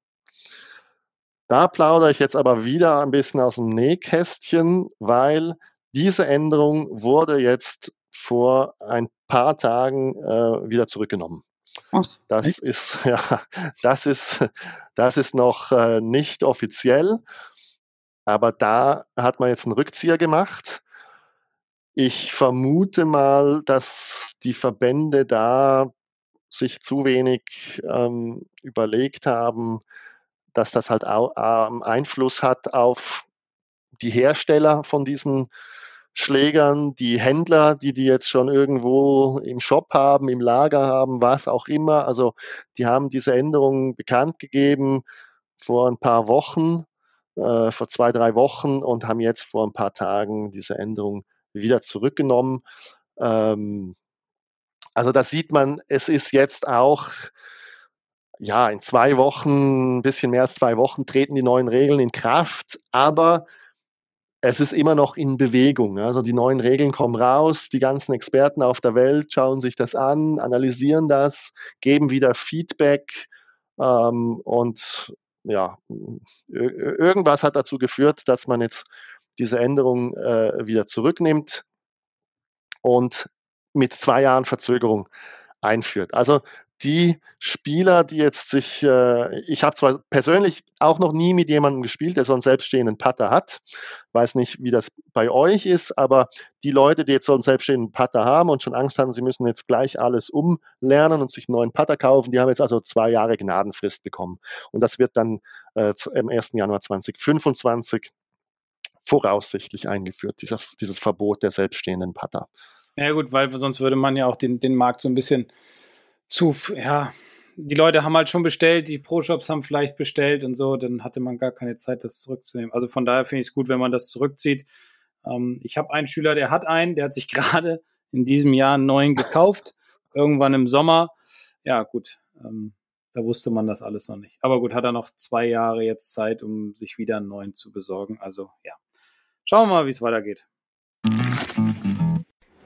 Da plaudere ich jetzt aber wieder ein bisschen aus dem Nähkästchen, weil diese Änderung wurde jetzt vor ein paar Tagen äh, wieder zurückgenommen. Ach, das echt? ist ja, das ist, das ist noch äh, nicht offiziell, aber da hat man jetzt einen Rückzieher gemacht. Ich vermute mal, dass die Verbände da sich zu wenig ähm, überlegt haben, dass das halt auch ähm, Einfluss hat auf die Hersteller von diesen Schlägern, die Händler, die die jetzt schon irgendwo im Shop haben, im Lager haben, was auch immer. Also die haben diese Änderungen bekannt gegeben vor ein paar Wochen, äh, vor zwei, drei Wochen und haben jetzt vor ein paar Tagen diese Änderung wieder zurückgenommen. Ähm, also da sieht man, es ist jetzt auch, ja, in zwei Wochen, ein bisschen mehr als zwei Wochen treten die neuen Regeln in Kraft, aber es ist immer noch in Bewegung. Also die neuen Regeln kommen raus, die ganzen Experten auf der Welt schauen sich das an, analysieren das, geben wieder Feedback ähm, und ja, irgendwas hat dazu geführt, dass man jetzt diese Änderung äh, wieder zurücknimmt und mit zwei Jahren Verzögerung einführt. Also die Spieler, die jetzt sich, äh, ich habe zwar persönlich auch noch nie mit jemandem gespielt, der so einen selbststehenden Putter hat, weiß nicht, wie das bei euch ist, aber die Leute, die jetzt so einen selbststehenden Putter haben und schon Angst haben, sie müssen jetzt gleich alles umlernen und sich einen neuen Putter kaufen, die haben jetzt also zwei Jahre Gnadenfrist bekommen. Und das wird dann äh, im 1. Januar 2025 voraussichtlich eingeführt, dieser, dieses Verbot der selbststehenden Putter. Ja gut, weil sonst würde man ja auch den, den Markt so ein bisschen zu, ja, die Leute haben halt schon bestellt, die Pro-Shops haben vielleicht bestellt und so, dann hatte man gar keine Zeit, das zurückzunehmen. Also von daher finde ich es gut, wenn man das zurückzieht. Ähm, ich habe einen Schüler, der hat einen, der hat sich gerade in diesem Jahr einen neuen gekauft, irgendwann im Sommer. Ja, gut, ähm, da wusste man das alles noch nicht. Aber gut, hat er noch zwei Jahre jetzt Zeit, um sich wieder einen neuen zu besorgen. Also ja, schauen wir mal, wie es weitergeht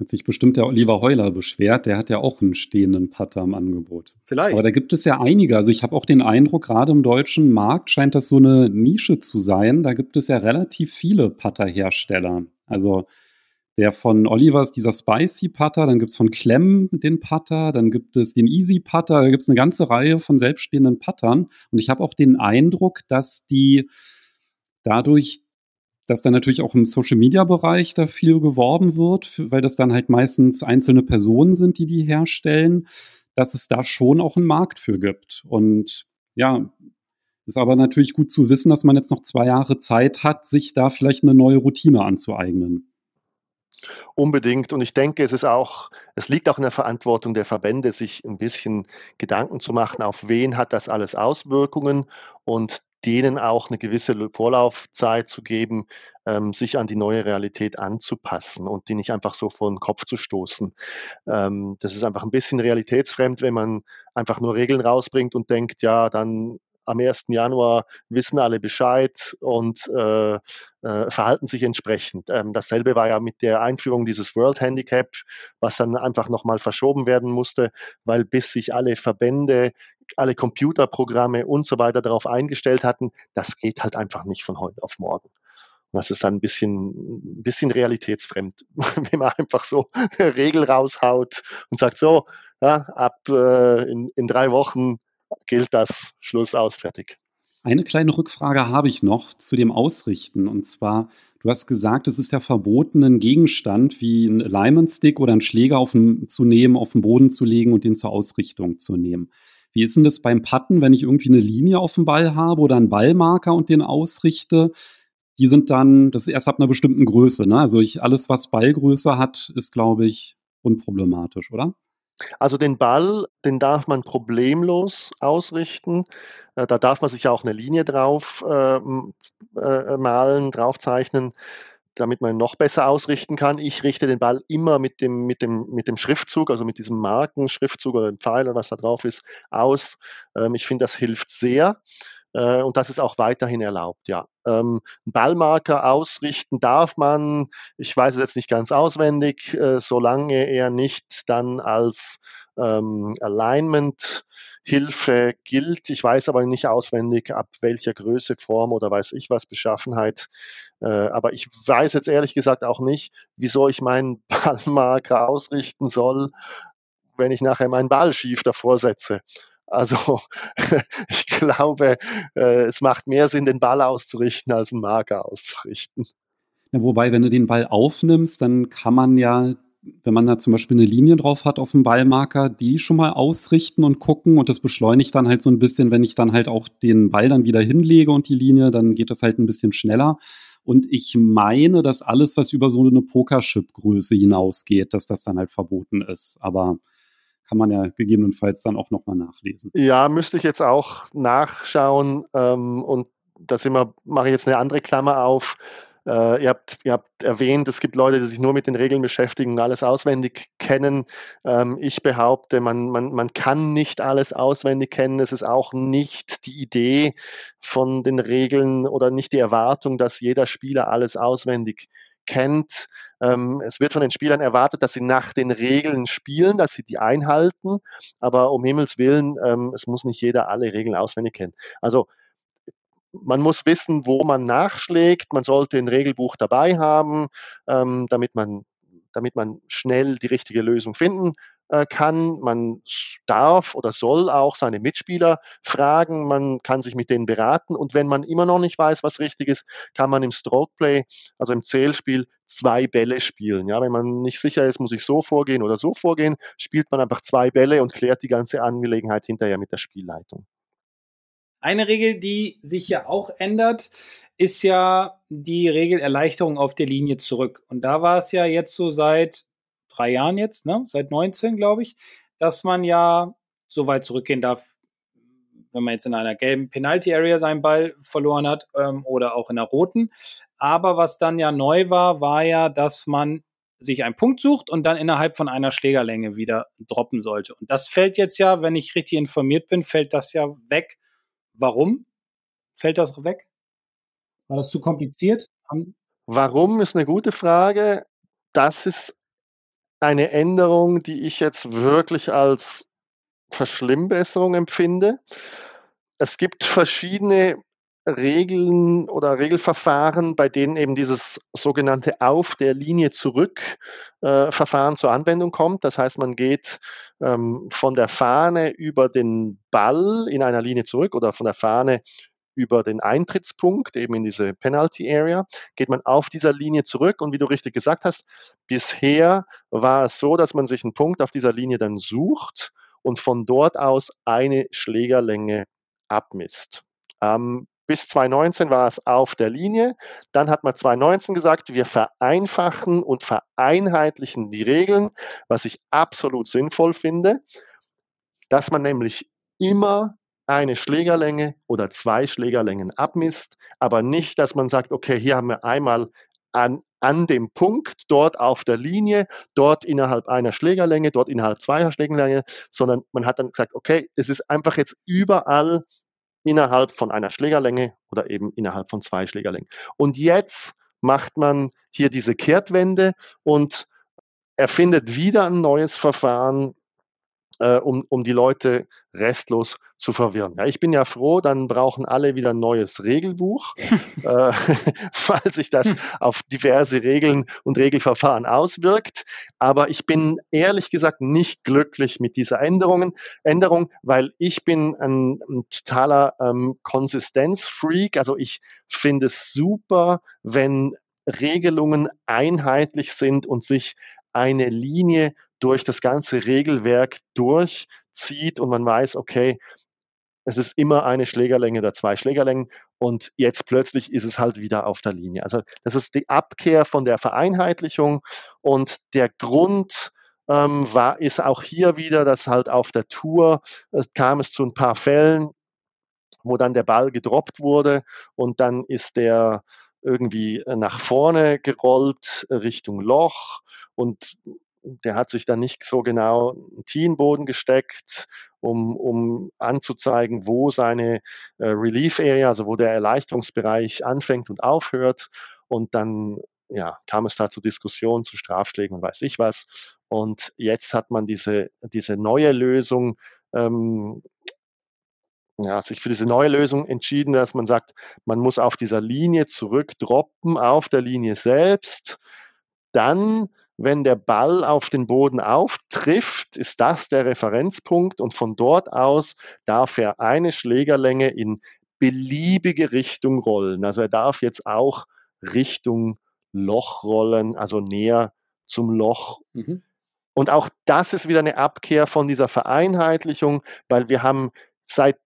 Hat sich bestimmt der Oliver Heuler beschwert, der hat ja auch einen stehenden Putter im Angebot. Vielleicht. Aber da gibt es ja einige. Also ich habe auch den Eindruck, gerade im deutschen Markt scheint das so eine Nische zu sein. Da gibt es ja relativ viele Putter-Hersteller. Also der von Oliver ist dieser Spicy Putter, dann gibt es von Clem den Putter, dann gibt es den Easy Putter, da gibt es eine ganze Reihe von selbststehenden Puttern. Und ich habe auch den Eindruck, dass die dadurch dass dann natürlich auch im Social-Media-Bereich da viel geworben wird, weil das dann halt meistens einzelne Personen sind, die die herstellen, dass es da schon auch einen Markt für gibt. Und ja, ist aber natürlich gut zu wissen, dass man jetzt noch zwei Jahre Zeit hat, sich da vielleicht eine neue Routine anzueignen. Unbedingt. Und ich denke, es ist auch, es liegt auch in der Verantwortung der Verbände, sich ein bisschen Gedanken zu machen, auf wen hat das alles Auswirkungen und denen auch eine gewisse Vorlaufzeit zu geben, ähm, sich an die neue Realität anzupassen und die nicht einfach so vor den Kopf zu stoßen. Ähm, das ist einfach ein bisschen realitätsfremd, wenn man einfach nur Regeln rausbringt und denkt, ja, dann am 1. Januar wissen alle Bescheid und äh, äh, verhalten sich entsprechend. Ähm, dasselbe war ja mit der Einführung dieses World Handicap, was dann einfach nochmal verschoben werden musste, weil bis sich alle Verbände alle Computerprogramme und so weiter darauf eingestellt hatten, das geht halt einfach nicht von heute auf morgen. Das ist dann ein bisschen, ein bisschen realitätsfremd, wenn man einfach so eine Regel raushaut und sagt, so, ja, ab äh, in, in drei Wochen gilt das, Schluss aus, fertig. Eine kleine Rückfrage habe ich noch zu dem Ausrichten. Und zwar, du hast gesagt, es ist ja verboten, einen Gegenstand wie ein Alignment Stick oder einen Schläger auf den, zu nehmen, auf den Boden zu legen und den zur Ausrichtung zu nehmen. Wie ist denn das beim Putten, wenn ich irgendwie eine Linie auf dem Ball habe oder einen Ballmarker und den ausrichte? Die sind dann, das ist erst ab einer bestimmten Größe. Ne? Also ich, alles, was Ballgröße hat, ist, glaube ich, unproblematisch, oder? Also den Ball, den darf man problemlos ausrichten. Äh, da darf man sich auch eine Linie drauf äh, äh, malen, draufzeichnen damit man noch besser ausrichten kann. Ich richte den Ball immer mit dem, mit dem, mit dem Schriftzug, also mit diesem Markenschriftzug oder dem Pfeiler, was da drauf ist, aus. Ähm, ich finde, das hilft sehr. Äh, und das ist auch weiterhin erlaubt, ja. Ähm, Ballmarker ausrichten darf man, ich weiß es jetzt nicht ganz auswendig, äh, solange er nicht dann als ähm, Alignment Hilfe gilt. Ich weiß aber nicht auswendig, ab welcher Größe, Form oder weiß ich was, Beschaffenheit. Äh, aber ich weiß jetzt ehrlich gesagt auch nicht, wieso ich meinen Ballmarker ausrichten soll, wenn ich nachher meinen Ball schief davor setze. Also ich glaube, äh, es macht mehr Sinn, den Ball auszurichten, als einen Marker auszurichten. Ja, wobei, wenn du den Ball aufnimmst, dann kann man ja, wenn man da zum Beispiel eine Linie drauf hat auf dem Ballmarker, die schon mal ausrichten und gucken und das beschleunigt dann halt so ein bisschen, wenn ich dann halt auch den Ball dann wieder hinlege und die Linie, dann geht das halt ein bisschen schneller. Und ich meine, dass alles, was über so eine Pokerchip-Größe hinausgeht, dass das dann halt verboten ist. Aber kann man ja gegebenenfalls dann auch nochmal nachlesen. Ja, müsste ich jetzt auch nachschauen ähm, und da mache ich jetzt eine andere Klammer auf. Äh, ihr, habt, ihr habt erwähnt, es gibt Leute, die sich nur mit den Regeln beschäftigen und alles auswendig kennen. Ähm, ich behaupte, man, man, man kann nicht alles auswendig kennen. Es ist auch nicht die Idee von den Regeln oder nicht die Erwartung, dass jeder Spieler alles auswendig kennt. Ähm, es wird von den Spielern erwartet, dass sie nach den Regeln spielen, dass sie die einhalten. Aber um Himmels Willen, ähm, es muss nicht jeder alle Regeln auswendig kennen. Also man muss wissen, wo man nachschlägt. Man sollte ein Regelbuch dabei haben, ähm, damit man damit man schnell die richtige Lösung finden kann. Man darf oder soll auch seine Mitspieler fragen. Man kann sich mit denen beraten. Und wenn man immer noch nicht weiß, was richtig ist, kann man im Strokeplay, also im Zählspiel, zwei Bälle spielen. Ja, wenn man nicht sicher ist, muss ich so vorgehen oder so vorgehen, spielt man einfach zwei Bälle und klärt die ganze Angelegenheit hinterher mit der Spielleitung. Eine Regel, die sich ja auch ändert, ist ja die Regelerleichterung auf der Linie zurück. Und da war es ja jetzt so seit drei Jahren jetzt, ne? seit 19, glaube ich, dass man ja so weit zurückgehen darf, wenn man jetzt in einer gelben Penalty Area seinen Ball verloren hat ähm, oder auch in der roten. Aber was dann ja neu war, war ja, dass man sich einen Punkt sucht und dann innerhalb von einer Schlägerlänge wieder droppen sollte. Und das fällt jetzt ja, wenn ich richtig informiert bin, fällt das ja weg. Warum fällt das weg? War das zu kompliziert? Warum ist eine gute Frage. Das ist eine Änderung, die ich jetzt wirklich als Verschlimmbesserung empfinde. Es gibt verschiedene Regeln oder Regelverfahren, bei denen eben dieses sogenannte Auf der Linie zurück äh, Verfahren zur Anwendung kommt. Das heißt, man geht ähm, von der Fahne über den Ball in einer Linie zurück oder von der Fahne über den Eintrittspunkt, eben in diese Penalty Area, geht man auf dieser Linie zurück. Und wie du richtig gesagt hast, bisher war es so, dass man sich einen Punkt auf dieser Linie dann sucht und von dort aus eine Schlägerlänge abmisst. Ähm, bis 2019 war es auf der Linie. Dann hat man 2019 gesagt, wir vereinfachen und vereinheitlichen die Regeln, was ich absolut sinnvoll finde, dass man nämlich immer eine Schlägerlänge oder zwei Schlägerlängen abmisst, aber nicht, dass man sagt, okay, hier haben wir einmal an, an dem Punkt, dort auf der Linie, dort innerhalb einer Schlägerlänge, dort innerhalb zweier Schlägerlänge, sondern man hat dann gesagt, okay, es ist einfach jetzt überall innerhalb von einer Schlägerlänge oder eben innerhalb von zwei Schlägerlängen. Und jetzt macht man hier diese Kehrtwende und erfindet wieder ein neues Verfahren, äh, um, um die Leute restlos zu verwirren. Ja, ich bin ja froh, dann brauchen alle wieder ein neues Regelbuch, äh, weil sich das auf diverse Regeln und Regelverfahren auswirkt. Aber ich bin ehrlich gesagt nicht glücklich mit dieser Änderungen, Änderung, weil ich bin ein, ein totaler ähm, Konsistenzfreak. Also ich finde es super, wenn Regelungen einheitlich sind und sich eine Linie durch das ganze Regelwerk durchzieht und man weiß, okay, es ist immer eine Schlägerlänge oder zwei Schlägerlängen und jetzt plötzlich ist es halt wieder auf der Linie. Also das ist die Abkehr von der Vereinheitlichung und der Grund ähm, war, ist auch hier wieder, dass halt auf der Tour es kam es zu ein paar Fällen, wo dann der Ball gedroppt wurde und dann ist der irgendwie nach vorne gerollt Richtung Loch und der hat sich dann nicht so genau einen Tee in den Boden gesteckt, um, um anzuzeigen, wo seine äh, Relief Area, also wo der Erleichterungsbereich anfängt und aufhört. Und dann ja, kam es da zu Diskussionen, zu Strafschlägen und weiß ich was. Und jetzt hat man diese, diese neue Lösung, ähm, ja, sich für diese neue Lösung entschieden, dass man sagt, man muss auf dieser Linie zurückdroppen, auf der Linie selbst. Dann, wenn der Ball auf den Boden auftrifft, ist das der Referenzpunkt und von dort aus darf er eine Schlägerlänge in beliebige Richtung rollen. Also er darf jetzt auch Richtung Loch rollen, also näher zum Loch. Mhm. Und auch das ist wieder eine Abkehr von dieser Vereinheitlichung, weil wir haben seit,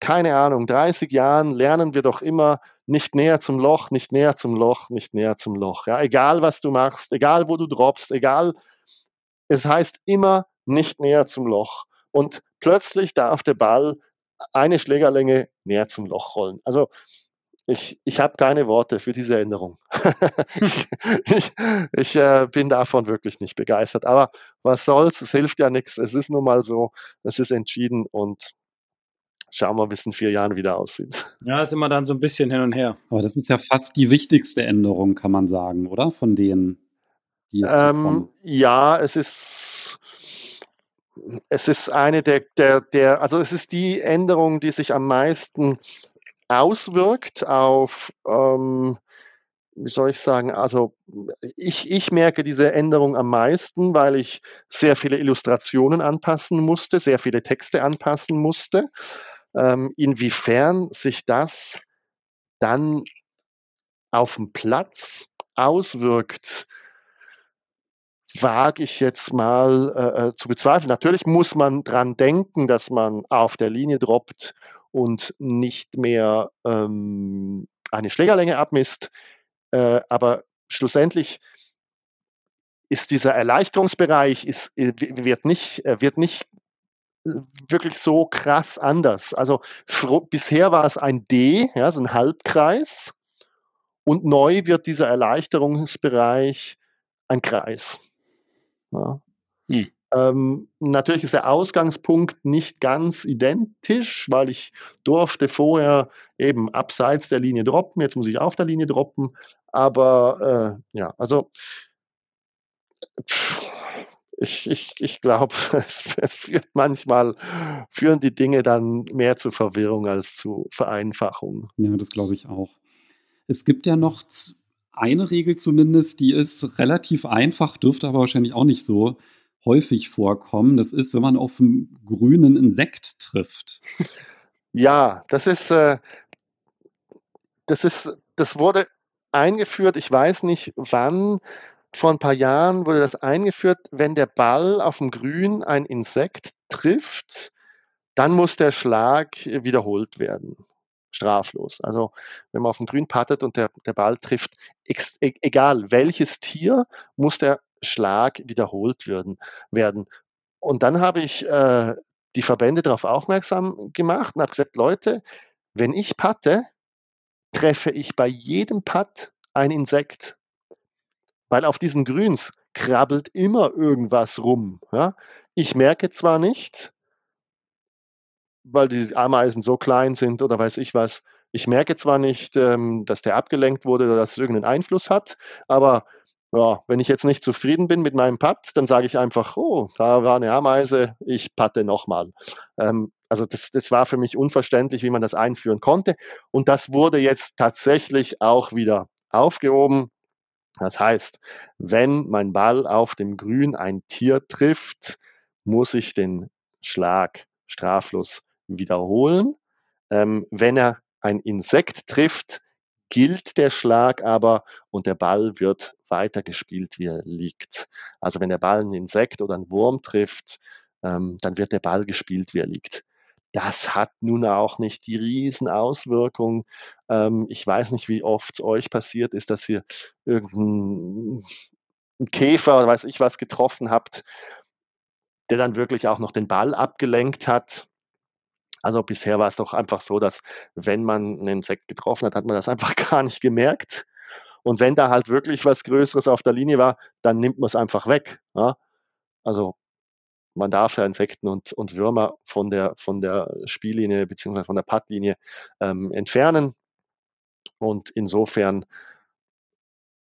keine Ahnung, 30 Jahren lernen wir doch immer nicht näher zum Loch, nicht näher zum Loch, nicht näher zum Loch. Ja, egal was du machst, egal wo du droppst, egal, es heißt immer nicht näher zum Loch. Und plötzlich darf der Ball eine Schlägerlänge näher zum Loch rollen. Also ich, ich habe keine Worte für diese Änderung. ich ich äh, bin davon wirklich nicht begeistert. Aber was soll's, es hilft ja nichts. Es ist nun mal so, es ist entschieden und schauen wir, wie es in vier Jahren wieder aussieht. Ja, ist immer dann so ein bisschen hin und her. Aber das ist ja fast die wichtigste Änderung, kann man sagen, oder? Von denen, die jetzt ähm, kommen. Ja, es ist es ist eine der, der, der, also es ist die Änderung, die sich am meisten auswirkt auf, ähm, wie soll ich sagen, also ich, ich merke diese Änderung am meisten, weil ich sehr viele Illustrationen anpassen musste, sehr viele Texte anpassen musste. Ähm, inwiefern sich das dann auf dem Platz auswirkt, wage ich jetzt mal äh, äh zu bezweifeln. Natürlich muss man dran denken, dass man auf der Linie droppt und nicht mehr ähm, eine Schlägerlänge abmisst. Äh, aber schlussendlich ist dieser Erleichterungsbereich ist, äh, wird nicht, wird nicht äh, wirklich so krass anders. Also bisher war es ein D, ja, so ein Halbkreis. Und neu wird dieser Erleichterungsbereich ein Kreis. Ja. Hm. Ähm, natürlich ist der Ausgangspunkt nicht ganz identisch, weil ich durfte vorher eben abseits der Linie droppen, jetzt muss ich auf der Linie droppen, aber äh, ja, also ich, ich, ich glaube, es, es, führt manchmal, führen die Dinge dann mehr zu Verwirrung als zu Vereinfachung. Ja, das glaube ich auch. Es gibt ja noch eine Regel zumindest, die ist relativ einfach, dürfte aber wahrscheinlich auch nicht so häufig vorkommen. Das ist, wenn man auf einen grünen Insekt trifft. Ja, das ist, äh, das ist, das wurde eingeführt. Ich weiß nicht wann. Vor ein paar Jahren wurde das eingeführt, wenn der Ball auf dem Grün ein Insekt trifft, dann muss der Schlag wiederholt werden. Straflos. Also wenn man auf dem Grün pattet und der, der Ball trifft, e-, egal welches Tier, muss der Schlag wiederholt werden. werden. Und dann habe ich äh, die Verbände darauf aufmerksam gemacht und habe gesagt, Leute, wenn ich patte, treffe ich bei jedem Putt ein Insekt. Weil auf diesen Grüns krabbelt immer irgendwas rum. Ja? Ich merke zwar nicht, weil die Ameisen so klein sind oder weiß ich was, ich merke zwar nicht, ähm, dass der abgelenkt wurde oder dass es irgendeinen Einfluss hat, aber ja, wenn ich jetzt nicht zufrieden bin mit meinem Putt, dann sage ich einfach, oh, da war eine Ameise, ich patte nochmal. Ähm, also das, das war für mich unverständlich, wie man das einführen konnte. Und das wurde jetzt tatsächlich auch wieder aufgehoben. Das heißt, wenn mein Ball auf dem Grün ein Tier trifft, muss ich den Schlag straflos wiederholen. Ähm, wenn er ein Insekt trifft, gilt der Schlag aber und der Ball wird weitergespielt, wie er liegt. Also wenn der Ball ein Insekt oder ein Wurm trifft, ähm, dann wird der Ball gespielt, wie er liegt. Das hat nun auch nicht die Riesenauswirkung. Ähm, ich weiß nicht, wie oft es euch passiert ist, dass ihr irgendeinen Käfer oder weiß ich was getroffen habt, der dann wirklich auch noch den Ball abgelenkt hat. Also bisher war es doch einfach so, dass wenn man einen Insekt getroffen hat, hat man das einfach gar nicht gemerkt. Und wenn da halt wirklich was Größeres auf der Linie war, dann nimmt man es einfach weg. Ja? Also man darf ja Insekten und, und Würmer von der, von der Spiellinie bzw. von der Puttlinie ähm, entfernen. Und insofern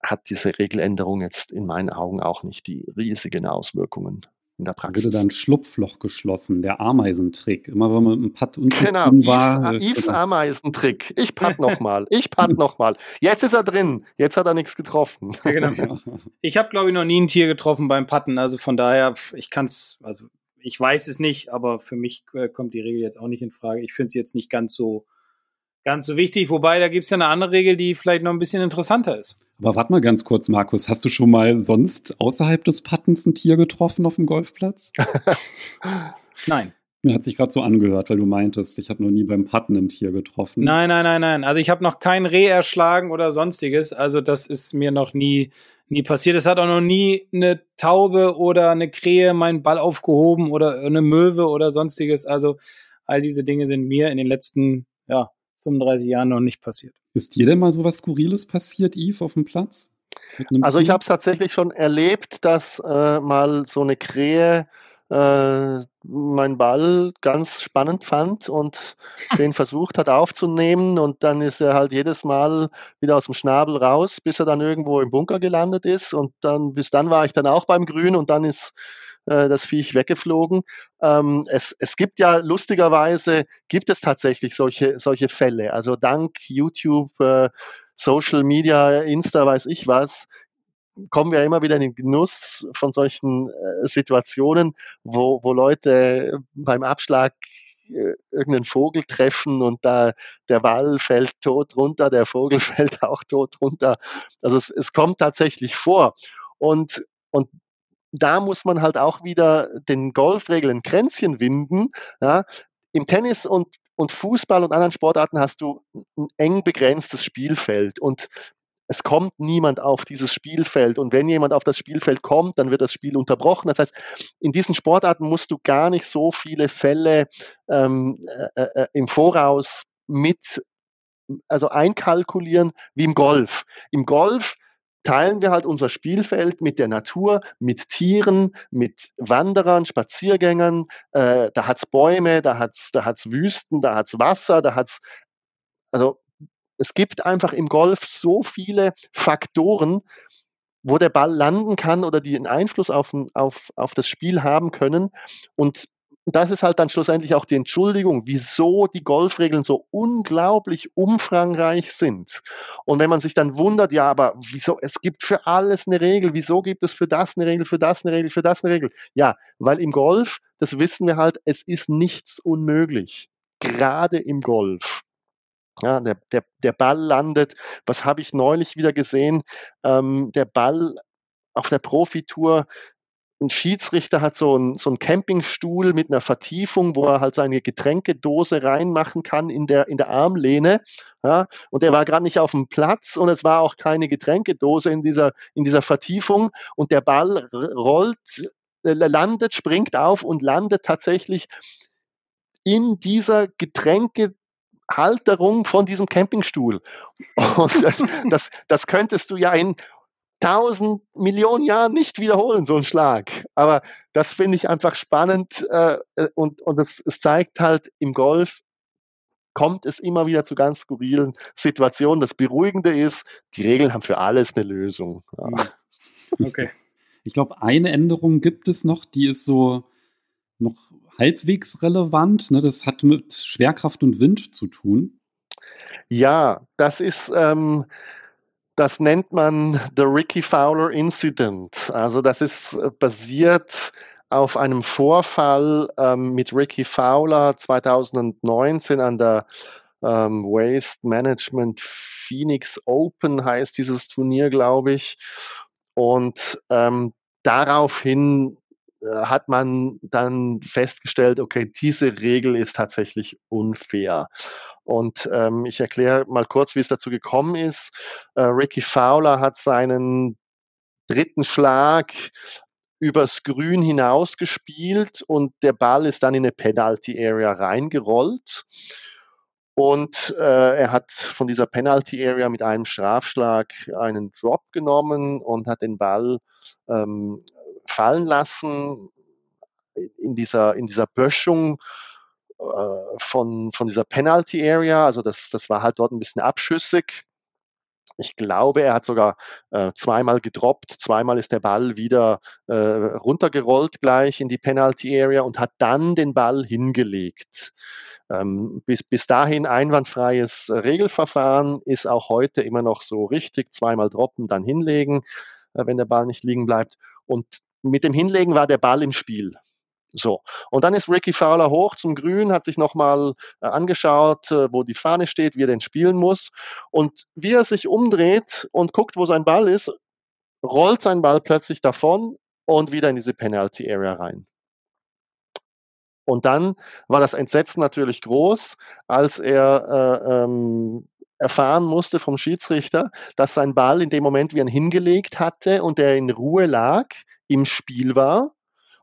hat diese Regeländerung jetzt in meinen Augen auch nicht die riesigen Auswirkungen in der Praxis. Wurde dann Schlupfloch geschlossen, der Ameisentrick. Immer wenn man mit einem Putt unzufrieden genau, war. Yves, Yves Ameisentrick. Ich putt nochmal, ich putt nochmal. Jetzt ist er drin, jetzt hat er nichts getroffen. Ja, genau. Ich habe, glaube ich, noch nie ein Tier getroffen beim Putten, also von daher, ich kann es, also ich weiß es nicht, aber für mich äh, kommt die Regel jetzt auch nicht in Frage. Ich finde es jetzt nicht ganz so, ganz so wichtig, wobei da gibt es ja eine andere Regel, die vielleicht noch ein bisschen interessanter ist. Aber warte mal ganz kurz, Markus. Hast du schon mal sonst außerhalb des Pattens ein Tier getroffen auf dem Golfplatz? Nein. Mir hat sich gerade so angehört, weil du meintest, ich habe noch nie beim Patten ein Tier getroffen. Nein, nein, nein, nein. Also ich habe noch kein Reh erschlagen oder sonstiges. Also das ist mir noch nie, nie passiert. Es hat auch noch nie eine Taube oder eine Krähe meinen Ball aufgehoben oder eine Möwe oder sonstiges. Also all diese Dinge sind mir in den letzten ja, 35 Jahren noch nicht passiert. Ist dir denn mal so was Skurriles passiert, Yves, auf dem Platz? Also ich habe es tatsächlich schon erlebt, dass äh, mal so eine Krähe äh, meinen Ball ganz spannend fand und den versucht hat aufzunehmen und dann ist er halt jedes Mal wieder aus dem Schnabel raus, bis er dann irgendwo im Bunker gelandet ist und dann bis dann war ich dann auch beim Grün und dann ist äh, das Viech weggeflogen. Ähm, es, es gibt ja lustigerweise, gibt es tatsächlich solche, solche Fälle. Also dank YouTube, äh, Social Media, Insta, weiß ich was, kommen wir immer wieder in den Genuss von solchen äh, Situationen, wo, wo Leute beim Abschlag äh, irgendeinen Vogel treffen und da der Ball fällt tot runter, der Vogel fällt auch tot runter. Also es, es kommt tatsächlich vor. Und, und da muss man halt auch wieder den Golfregeln Kränzchen winden. Ja. Im Tennis und, und Fußball und anderen Sportarten hast du ein eng begrenztes Spielfeld und es kommt niemand auf dieses Spielfeld. Und wenn jemand auf das Spielfeld kommt, dann wird das Spiel unterbrochen. Das heißt, in diesen Sportarten musst du gar nicht so viele Fälle ähm, äh, äh, im Voraus mit, also einkalkulieren wie im Golf. Im Golf teilen wir halt unser Spielfeld mit der Natur, mit Tieren, mit Wanderern, Spaziergängern. Äh, da hat's Bäume, da hat's, da hat's Wüsten, da hat's Wasser, da hat's also es gibt einfach im Golf so viele Faktoren, wo der Ball landen kann oder die einen Einfluss auf, auf, auf das Spiel haben können. Und das ist halt dann schlussendlich auch die Entschuldigung, wieso die Golfregeln so unglaublich umfangreich sind. Und wenn man sich dann wundert, ja, aber wieso, es gibt für alles eine Regel, wieso gibt es für das eine Regel, für das eine Regel, für das eine Regel? Ja, weil im Golf, das wissen wir halt, es ist nichts unmöglich. Gerade im Golf. Ja, der, der, der Ball landet. Was habe ich neulich wieder gesehen? Ähm, der Ball auf der Profitour ein Schiedsrichter hat so einen, so einen Campingstuhl mit einer Vertiefung, wo er halt seine Getränkedose reinmachen kann in der, in der Armlehne. Ja, und er war gerade nicht auf dem Platz und es war auch keine Getränkedose in dieser, in dieser Vertiefung. Und der Ball rollt, äh, landet, springt auf und landet tatsächlich in dieser Getränkehalterung von diesem Campingstuhl. Und das, das, das könntest du ja in tausend Millionen Jahren nicht wiederholen, so ein Schlag. Aber das finde ich einfach spannend äh, äh und, und es, es zeigt halt im Golf, kommt es immer wieder zu ganz skurrilen Situationen. Das Beruhigende ist, die Regeln haben für alles eine Lösung. Ja. Hm. Okay. Ich glaube, eine Änderung gibt es noch, die ist so noch halbwegs relevant. Ne? Das hat mit Schwerkraft und Wind zu tun. Ja, das ist ähm, das nennt man The Ricky Fowler Incident. Also das ist äh, basiert auf einem Vorfall ähm, mit Ricky Fowler 2019 an der ähm, Waste Management Phoenix Open heißt dieses Turnier, glaube ich. Und ähm, daraufhin hat man dann festgestellt, okay, diese Regel ist tatsächlich unfair. Und ähm, ich erkläre mal kurz, wie es dazu gekommen ist. Äh, Ricky Fowler hat seinen dritten Schlag übers Grün hinaus gespielt und der Ball ist dann in eine Penalty Area reingerollt. Und äh, er hat von dieser Penalty Area mit einem Strafschlag einen Drop genommen und hat den Ball ähm, fallen lassen in dieser, in dieser Böschung äh, von, von dieser Penalty Area. Also das, das war halt dort ein bisschen abschüssig. Ich glaube, er hat sogar äh, zweimal gedroppt, zweimal ist der Ball wieder äh, runtergerollt gleich in die Penalty Area und hat dann den Ball hingelegt. Ähm, bis, bis dahin einwandfreies Regelverfahren ist auch heute immer noch so richtig. Zweimal droppen, dann hinlegen, äh, wenn der Ball nicht liegen bleibt. Und mit dem Hinlegen war der Ball im Spiel. So, und dann ist Ricky Fowler hoch zum Grün, hat sich nochmal äh, angeschaut, äh, wo die Fahne steht, wie er den spielen muss. Und wie er sich umdreht und guckt, wo sein Ball ist, rollt sein Ball plötzlich davon und wieder in diese Penalty Area rein. Und dann war das Entsetzen natürlich groß, als er äh, ähm, erfahren musste vom Schiedsrichter, dass sein Ball in dem Moment, wie er ihn hingelegt hatte und er in Ruhe lag, im Spiel war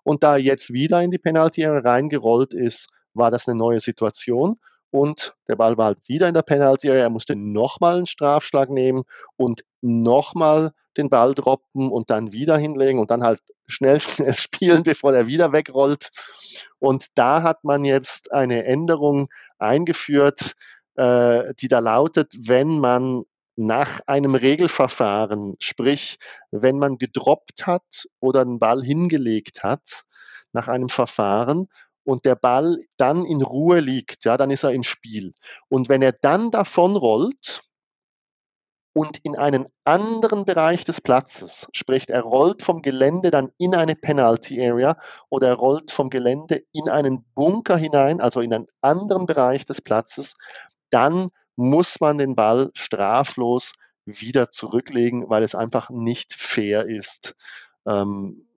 und da er jetzt wieder in die Penalty Area reingerollt ist, war das eine neue Situation. Und der Ball war halt wieder in der Penalty Area. Er musste nochmal einen Strafschlag nehmen und nochmal den Ball droppen und dann wieder hinlegen und dann halt schnell, schnell spielen, bevor er wieder wegrollt. Und da hat man jetzt eine Änderung eingeführt, äh, die da lautet, wenn man nach einem Regelverfahren, sprich, wenn man gedroppt hat oder einen Ball hingelegt hat, nach einem Verfahren und der Ball dann in Ruhe liegt, ja, dann ist er im Spiel. Und wenn er dann davonrollt und in einen anderen Bereich des Platzes, sprich, er rollt vom Gelände dann in eine Penalty Area oder er rollt vom Gelände in einen Bunker hinein, also in einen anderen Bereich des Platzes, dann muss man den Ball straflos wieder zurücklegen, weil es einfach nicht fair ist, ähm,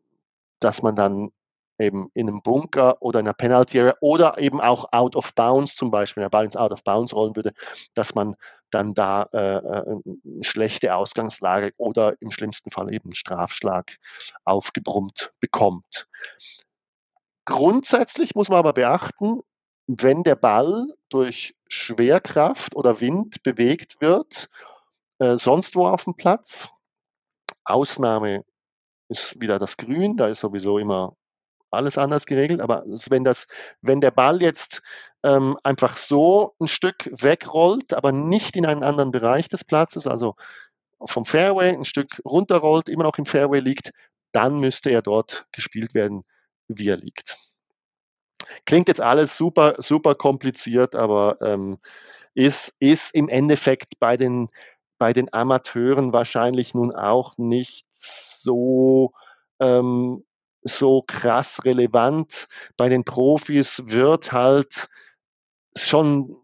dass man dann eben in einem Bunker oder in einer Penalty Area oder eben auch out of bounds zum Beispiel, wenn der Ball ins out of bounds rollen würde, dass man dann da äh, äh eine schlechte Ausgangslage oder im schlimmsten Fall eben einen Strafschlag aufgebrummt bekommt. Grundsätzlich muss man aber beachten, wenn der Ball durch Schwerkraft oder Wind bewegt wird, äh, sonst wo auf dem Platz, Ausnahme ist wieder das Grün, da ist sowieso immer alles anders geregelt, aber wenn, das, wenn der Ball jetzt ähm, einfach so ein Stück wegrollt, aber nicht in einen anderen Bereich des Platzes, also vom Fairway ein Stück runterrollt, immer noch im Fairway liegt, dann müsste er dort gespielt werden, wie er liegt. Klingt jetzt alles super, super kompliziert, aber ähm, ist, ist im Endeffekt bei den, bei den Amateuren wahrscheinlich nun auch nicht so, ähm, so krass relevant. Bei den Profis wird halt schon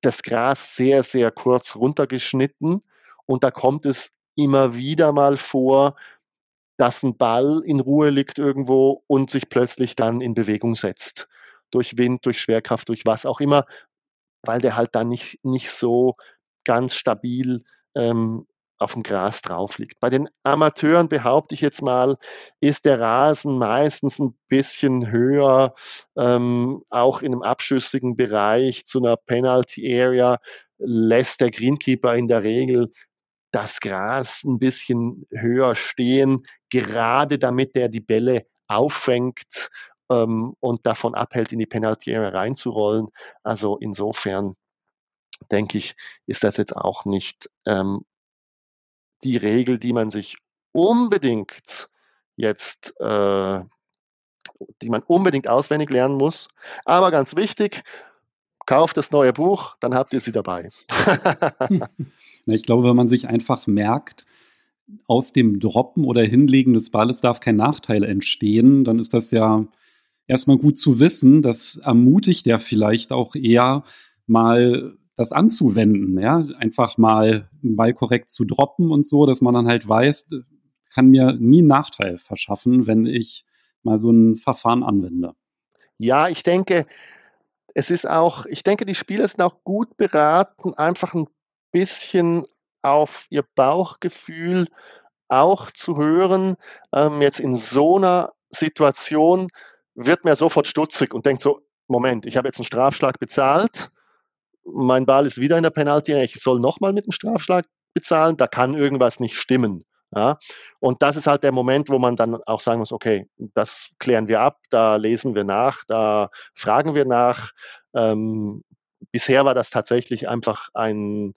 das Gras sehr, sehr kurz runtergeschnitten und da kommt es immer wieder mal vor, dass ein Ball in Ruhe liegt irgendwo und sich plötzlich dann in Bewegung setzt. Durch Wind, durch Schwerkraft, durch was auch immer, weil der halt dann nicht, nicht so ganz stabil ähm, auf dem Gras drauf liegt. Bei den Amateuren behaupte ich jetzt mal, ist der Rasen meistens ein bisschen höher, ähm, auch in einem abschüssigen Bereich zu einer Penalty Area lässt der Greenkeeper in der Regel das Gras ein bisschen höher stehen, gerade damit er die Bälle auffängt ähm, und davon abhält, in die Penalty Area reinzurollen. Also insofern denke ich, ist das jetzt auch nicht ähm, die Regel, die man sich unbedingt jetzt, äh, die man unbedingt auswendig lernen muss. Aber ganz wichtig, kauft das neue Buch, dann habt ihr sie dabei. ich glaube, wenn man sich einfach merkt, aus dem Droppen oder Hinlegen des Balles darf kein Nachteil entstehen, dann ist das ja erstmal gut zu wissen. Das ermutigt ja vielleicht auch eher mal das anzuwenden, ja, einfach mal einen Ball korrekt zu droppen und so, dass man dann halt weiß, kann mir nie einen Nachteil verschaffen, wenn ich mal so ein Verfahren anwende. Ja, ich denke, es ist auch, ich denke, die Spieler sind auch gut beraten, einfach ein bisschen auf ihr Bauchgefühl auch zu hören. Ähm, jetzt in so einer Situation wird man sofort stutzig und denkt so, Moment, ich habe jetzt einen Strafschlag bezahlt, mein Ball ist wieder in der Penalty, ich soll nochmal mit einem Strafschlag bezahlen, da kann irgendwas nicht stimmen. Ja? Und das ist halt der Moment, wo man dann auch sagen muss, okay, das klären wir ab, da lesen wir nach, da fragen wir nach. Ähm, bisher war das tatsächlich einfach ein,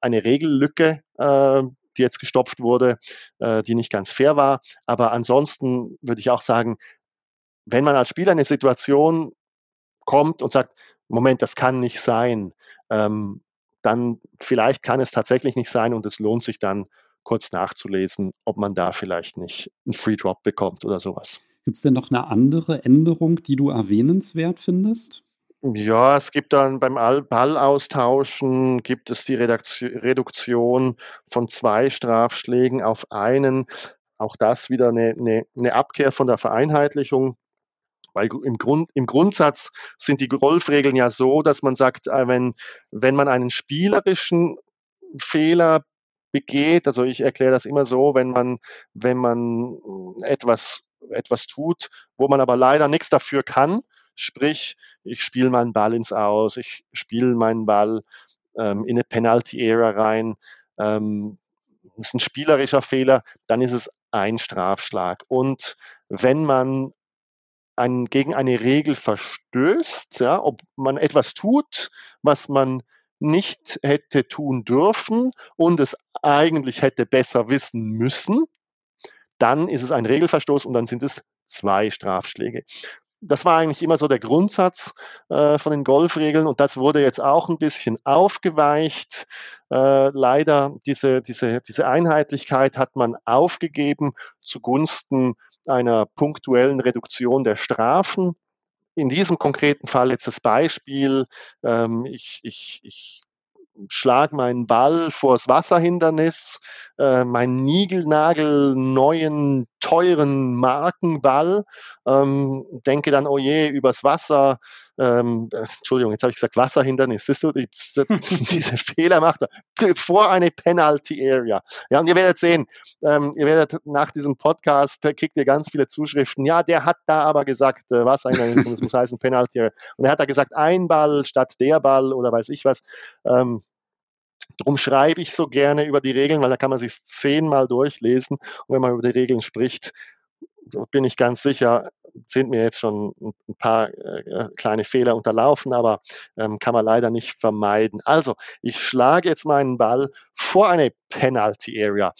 eine Regellücke, äh, die jetzt gestopft wurde, äh, die nicht ganz fair war. Aber ansonsten würde ich auch sagen, wenn man als Spieler in eine Situation kommt und sagt, Moment, das kann nicht sein, ähm, dann vielleicht kann es tatsächlich nicht sein und es lohnt sich dann kurz nachzulesen, ob man da vielleicht nicht einen Free Drop bekommt oder sowas. Gibt es denn noch eine andere Änderung, die du erwähnenswert findest? Ja, es gibt dann beim Ballaustauschen gibt es die Reduktion von zwei Strafschlägen auf einen. Auch das wieder eine, eine, eine Abkehr von der Vereinheitlichung. Weil im, Grund, im Grundsatz sind die Golfregeln ja so, dass man sagt, äh, wenn, wenn man einen spielerischen Fehler begeht, also ich erkläre das immer so, wenn man, wenn man etwas, etwas tut, wo man aber leider nichts dafür kann, sprich, ich spiele meinen Ball ins Aus, ich spiele meinen Ball ähm, in eine Penalty-Ära rein, ähm, ist ein spielerischer Fehler, dann ist es ein Strafschlag. Und wenn man ein, gegen eine Regel verstößt, ja, ob man etwas tut, was man nicht hätte tun dürfen und es eigentlich hätte besser wissen müssen, dann ist es ein Regelverstoß und dann sind es zwei Strafschläge. Das war eigentlich immer so der Grundsatz äh, von den Golfregeln und das wurde jetzt auch ein bisschen aufgeweicht. Äh, leider diese, diese, diese Einheitlichkeit hat man aufgegeben zugunsten einer punktuellen Reduktion der Strafen. In diesem konkreten Fall jetzt das Beispiel, ähm, ich, ich, ich schlage meinen Ball vors Wasserhindernis, äh, meinen Nigelnagel neuen, teuren Markenball, ähm, denke dann, oh je, übers Wasser, ähm, äh, Entschuldigung, jetzt habe ich gesagt Wasserhindernis, siehst du, die, diese Fehler macht er, vor eine Penalty Area. Ja, und ihr werdet sehen, ähm, ihr werdet nach diesem Podcast, da kriegt ihr ganz viele Zuschriften, ja, der hat da aber gesagt, äh, Wasserhindernis, und es muss heißen Penalty Area. Und er hat da gesagt, ein Ball statt der Ball oder weiß ich was. Ähm, Darum schreibe ich so gerne über die Regeln, weil da kann man sich zehnmal durchlesen. Und wenn man über die Regeln spricht, bin ich ganz sicher, sind mir jetzt schon ein paar äh, kleine Fehler unterlaufen, aber ähm, kann man leider nicht vermeiden. Also, ich schlage jetzt meinen Ball vor eine Penalty Area,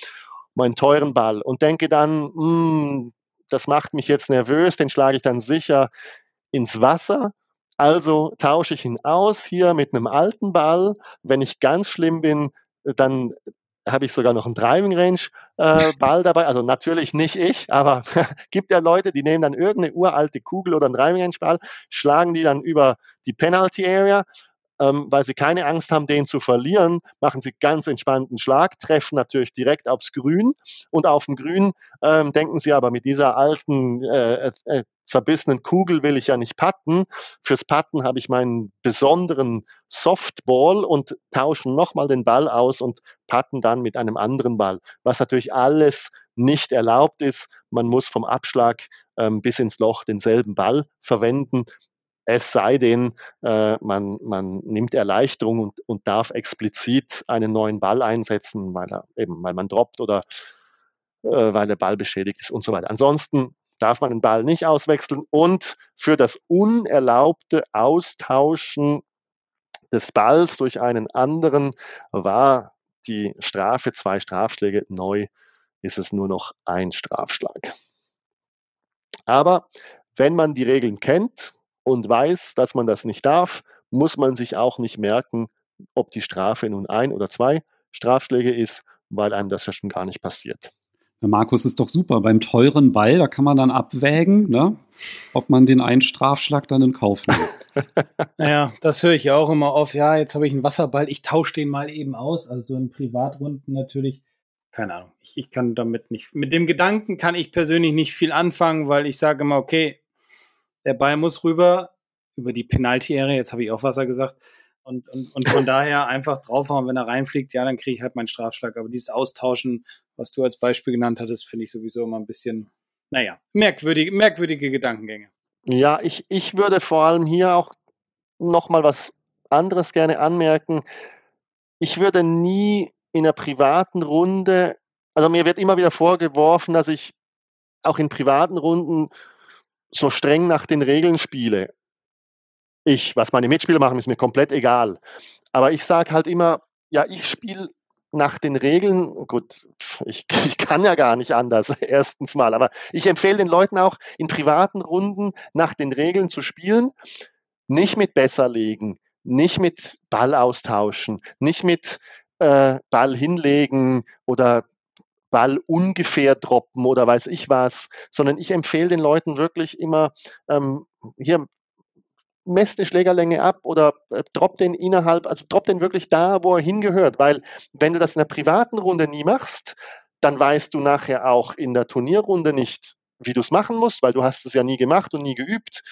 meinen teuren Ball und denke dann, hm, das macht mich jetzt nervös, den schlage ich dann sicher ins Wasser. Also tausche ich ihn aus hier mit einem alten Ball. Wenn ich ganz schlimm bin, dann habe ich sogar noch einen Driving Range äh, Ball dabei. Also natürlich nicht ich, aber gibt ja Leute, die nehmen dann irgendeine uralte Kugel oder einen Driving Range Ball, schlagen die dann über die Penalty Area, ähm, weil sie keine Angst haben, den zu verlieren, machen sie ganz entspannten Schlag, treffen natürlich direkt aufs Grün und auf dem Grün ähm, denken sie aber mit dieser alten äh, äh, zerbissenen Kugel will ich ja nicht patten. Fürs Patten habe ich meinen besonderen Softball und tauschen nochmal den Ball aus und patten dann mit einem anderen Ball. Was natürlich alles nicht erlaubt ist. Man muss vom Abschlag ähm, bis ins Loch denselben Ball verwenden. Es sei denn, äh, man, man nimmt Erleichterung und, und darf explizit einen neuen Ball einsetzen, weil, er eben, weil man droppt oder äh, weil der Ball beschädigt ist und so weiter. Ansonsten darf man den Ball nicht auswechseln und für das unerlaubte Austauschen des Balls durch einen anderen war die Strafe zwei Strafschläge. Neu ist es nur noch ein Strafschlag. Aber wenn man die Regeln kennt und weiß, dass man das nicht darf, muss man sich auch nicht merken, ob die Strafe nun ein oder zwei Strafschläge ist, weil einem das ja schon gar nicht passiert. Markus ist doch super. Beim teuren Ball, da kann man dann abwägen, ne, ob man den einen Strafschlag dann in Kauf nimmt. naja, das höre ich auch immer auf. Ja, jetzt habe ich einen Wasserball, ich tausche den mal eben aus. Also so in Privatrunden natürlich. Keine Ahnung. Ich, ich kann damit nicht. Mit dem Gedanken kann ich persönlich nicht viel anfangen, weil ich sage immer, okay, der Ball muss rüber über die Penalty-Area. Jetzt habe ich auch Wasser gesagt. Und, und, und von daher einfach draufhauen, wenn er reinfliegt, ja, dann kriege ich halt meinen Strafschlag. Aber dieses Austauschen, was du als Beispiel genannt hattest, finde ich sowieso immer ein bisschen, naja, merkwürdige, merkwürdige Gedankengänge. Ja, ich, ich würde vor allem hier auch nochmal was anderes gerne anmerken. Ich würde nie in einer privaten Runde Also mir wird immer wieder vorgeworfen, dass ich auch in privaten Runden so streng nach den Regeln spiele. Ich, was meine Mitspieler machen, ist mir komplett egal. Aber ich sage halt immer, ja, ich spiele nach den Regeln, gut, ich, ich, kann ja gar nicht anders, erstens mal, aber ich empfehle den Leuten auch in privaten Runden nach den Regeln zu spielen, nicht mit Besserlegen, nicht mit Ball austauschen, nicht mit äh, Ball hinlegen oder Ball ungefähr droppen oder weiß ich was, sondern ich empfehle den Leuten wirklich immer, ähm, hier messt die Schlägerlänge ab oder äh, drop den innerhalb, also drop den wirklich da, wo er hingehört, weil wenn du das in der privaten Runde nie machst, dann weißt du nachher auch in der Turnierrunde nicht, wie du es machen musst, weil du hast es ja nie gemacht und nie geübt.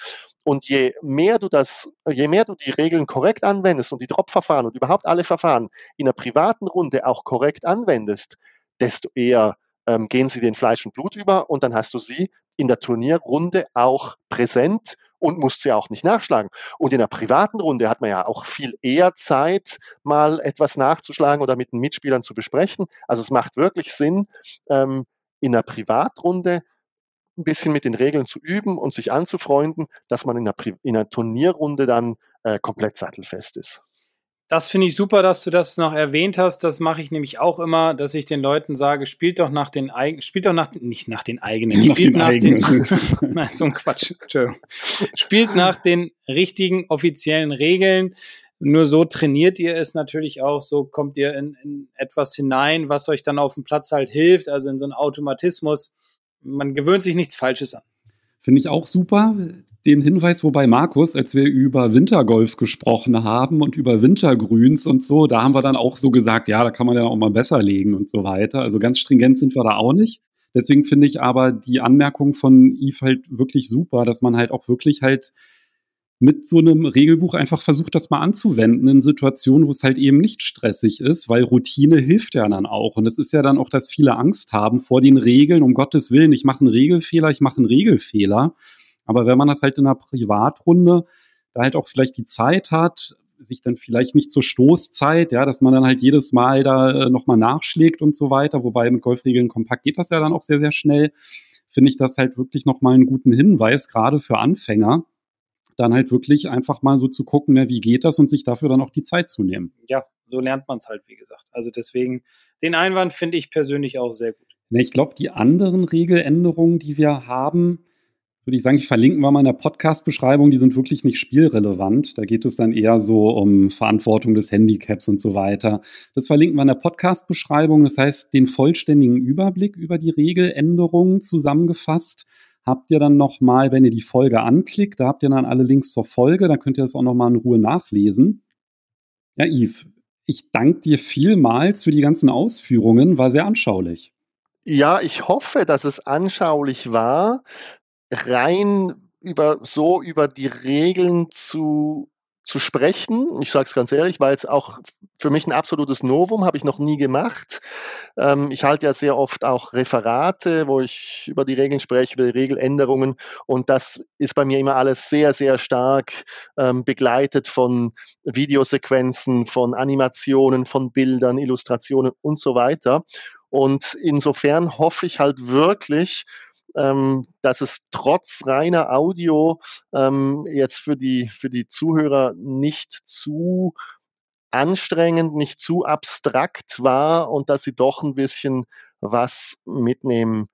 Und je mehr du das, je mehr du die Regeln korrekt anwendest und die Drop-Verfahren und überhaupt alle Verfahren in der privaten Runde auch korrekt anwendest, desto eher ähm, gehen sie den Fleisch und Blut über und dann hast du sie in der Turnierrunde auch präsent und musst sie auch nicht nachschlagen. Und in der privaten Runde hat man ja auch viel eher Zeit, mal etwas nachzuschlagen oder mit den Mitspielern zu besprechen. Also es macht wirklich Sinn, ähm, in der Privatrunde ein bisschen mit den Regeln zu üben und sich anzufreunden, dass man in der, in einer Turnierrunde dann äh, komplett sattelfest ist. Das finde ich super, dass du das noch erwähnt hast. Das mache ich nämlich auch immer, dass ich den Leuten sage, spielt doch nach den eigenen, spielt doch nach, nicht nach den eigenen, nach spielt den nach eigenen. den, nein, so ein Quatsch, Entschuldigung. Spielt nach den richtigen offiziellen Regeln. Nur so trainiert ihr es natürlich auch, so kommt ihr in, in etwas hinein, was euch dann auf dem Platz halt hilft, also in so einen Automatismus. Man gewöhnt sich nichts Falsches an. Finde ich auch super den Hinweis, wobei Markus, als wir über Wintergolf gesprochen haben und über Wintergrüns und so, da haben wir dann auch so gesagt, ja, da kann man ja auch mal besser legen und so weiter. Also ganz stringent sind wir da auch nicht. Deswegen finde ich aber die Anmerkung von Yves halt wirklich super, dass man halt auch wirklich halt mit so einem Regelbuch einfach versucht, das mal anzuwenden in Situationen, wo es halt eben nicht stressig ist, weil Routine hilft ja dann auch. Und es ist ja dann auch, dass viele Angst haben vor den Regeln, um Gottes Willen, ich mache einen Regelfehler, ich mache einen Regelfehler. Aber wenn man das halt in einer Privatrunde da halt auch vielleicht die Zeit hat, sich dann vielleicht nicht zur Stoßzeit, ja, dass man dann halt jedes Mal da äh, nochmal nachschlägt und so weiter, wobei mit Golfregeln kompakt geht das ja dann auch sehr, sehr schnell, finde ich das halt wirklich nochmal einen guten Hinweis, gerade für Anfänger, dann halt wirklich einfach mal so zu gucken, ja, wie geht das und sich dafür dann auch die Zeit zu nehmen. Ja, so lernt man es halt, wie gesagt. Also deswegen, den Einwand finde ich persönlich auch sehr gut. Ich glaube, die anderen Regeländerungen, die wir haben, würde ich sagen, ich verlinken wir mal in der Podcast-Beschreibung, die sind wirklich nicht spielrelevant. Da geht es dann eher so um Verantwortung des Handicaps und so weiter. Das verlinken wir in der Podcast-Beschreibung. Das heißt, den vollständigen Überblick über die Regeländerungen zusammengefasst habt ihr dann nochmal, wenn ihr die Folge anklickt, da habt ihr dann alle Links zur Folge, dann könnt ihr das auch nochmal in Ruhe nachlesen. Ja, Yves, ich danke dir vielmals für die ganzen Ausführungen, war sehr anschaulich. Ja, ich hoffe, dass es anschaulich war rein über so über die Regeln zu zu sprechen. Ich sage es ganz ehrlich, war jetzt auch für mich ein absolutes Novum, habe ich noch nie gemacht. Ähm, ich halte ja sehr oft auch Referate, wo ich über die Regeln spreche, über die Regeländerungen. Und das ist bei mir immer alles sehr, sehr stark ähm, begleitet von Videosequenzen, von Animationen, von Bildern, Illustrationen und so weiter. Und insofern hoffe ich halt wirklich, dass es trotz reiner Audio ähm, jetzt für die, für die Zuhörer nicht zu anstrengend, nicht zu abstrakt war und dass sie doch ein bisschen was mitnehmen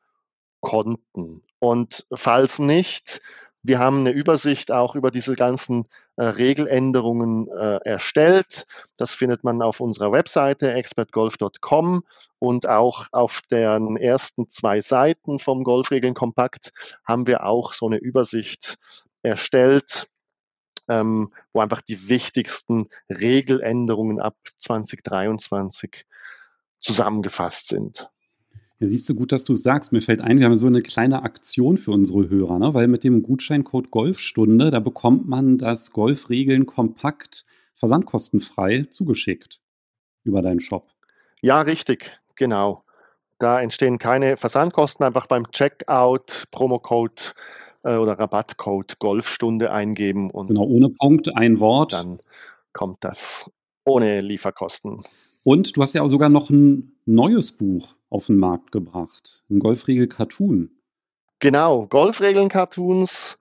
konnten. Und falls nicht, wir haben eine Übersicht auch über diese ganzen äh, Regeländerungen äh, erstellt. Das findet man auf unserer Webseite expertgolf.com und auch auf den ersten zwei Seiten vom Golfregeln Kompakt haben wir auch so eine Übersicht erstellt, ähm, wo einfach die wichtigsten Regeländerungen ab 2023 zusammengefasst sind. Ja, siehst du gut, dass du es sagst. Mir fällt ein, wir haben so eine kleine Aktion für unsere Hörer, ne? weil mit dem Gutscheincode Golfstunde, da bekommt man das Golfregeln kompakt versandkostenfrei zugeschickt über deinen Shop. Ja, richtig, genau. Da entstehen keine Versandkosten, einfach beim Checkout Promocode äh, oder Rabattcode Golfstunde eingeben und genau ohne Punkt ein Wort. Dann kommt das ohne Lieferkosten. Und du hast ja auch sogar noch ein neues Buch auf den Markt gebracht. Ein Golfregel-Cartoon. Genau, Golfregeln-Cartoons.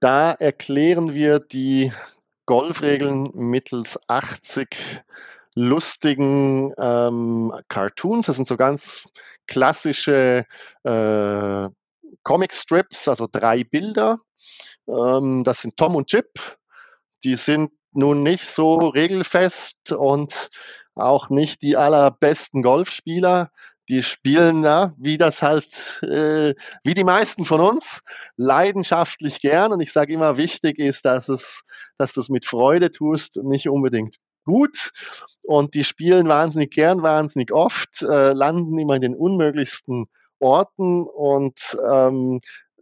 Da erklären wir die Golfregeln mittels 80 lustigen ähm, Cartoons. Das sind so ganz klassische äh, Comic-Strips, also drei Bilder. Ähm, das sind Tom und Chip. Die sind nun nicht so regelfest und auch nicht die allerbesten Golfspieler. Die spielen, ja, wie das halt, äh, wie die meisten von uns, leidenschaftlich gern. Und ich sage immer, wichtig ist, dass es, dass du es mit Freude tust, nicht unbedingt gut. Und die spielen wahnsinnig gern, wahnsinnig oft, äh, landen immer in den unmöglichsten Orten und ähm,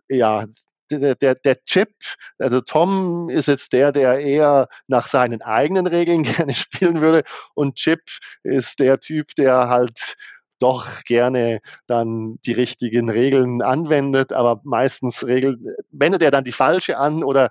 ja, der, der, der Chip, also Tom ist jetzt der, der eher nach seinen eigenen Regeln gerne spielen würde und Chip ist der Typ, der halt doch gerne dann die richtigen Regeln anwendet, aber meistens regelt, wendet er dann die falsche an oder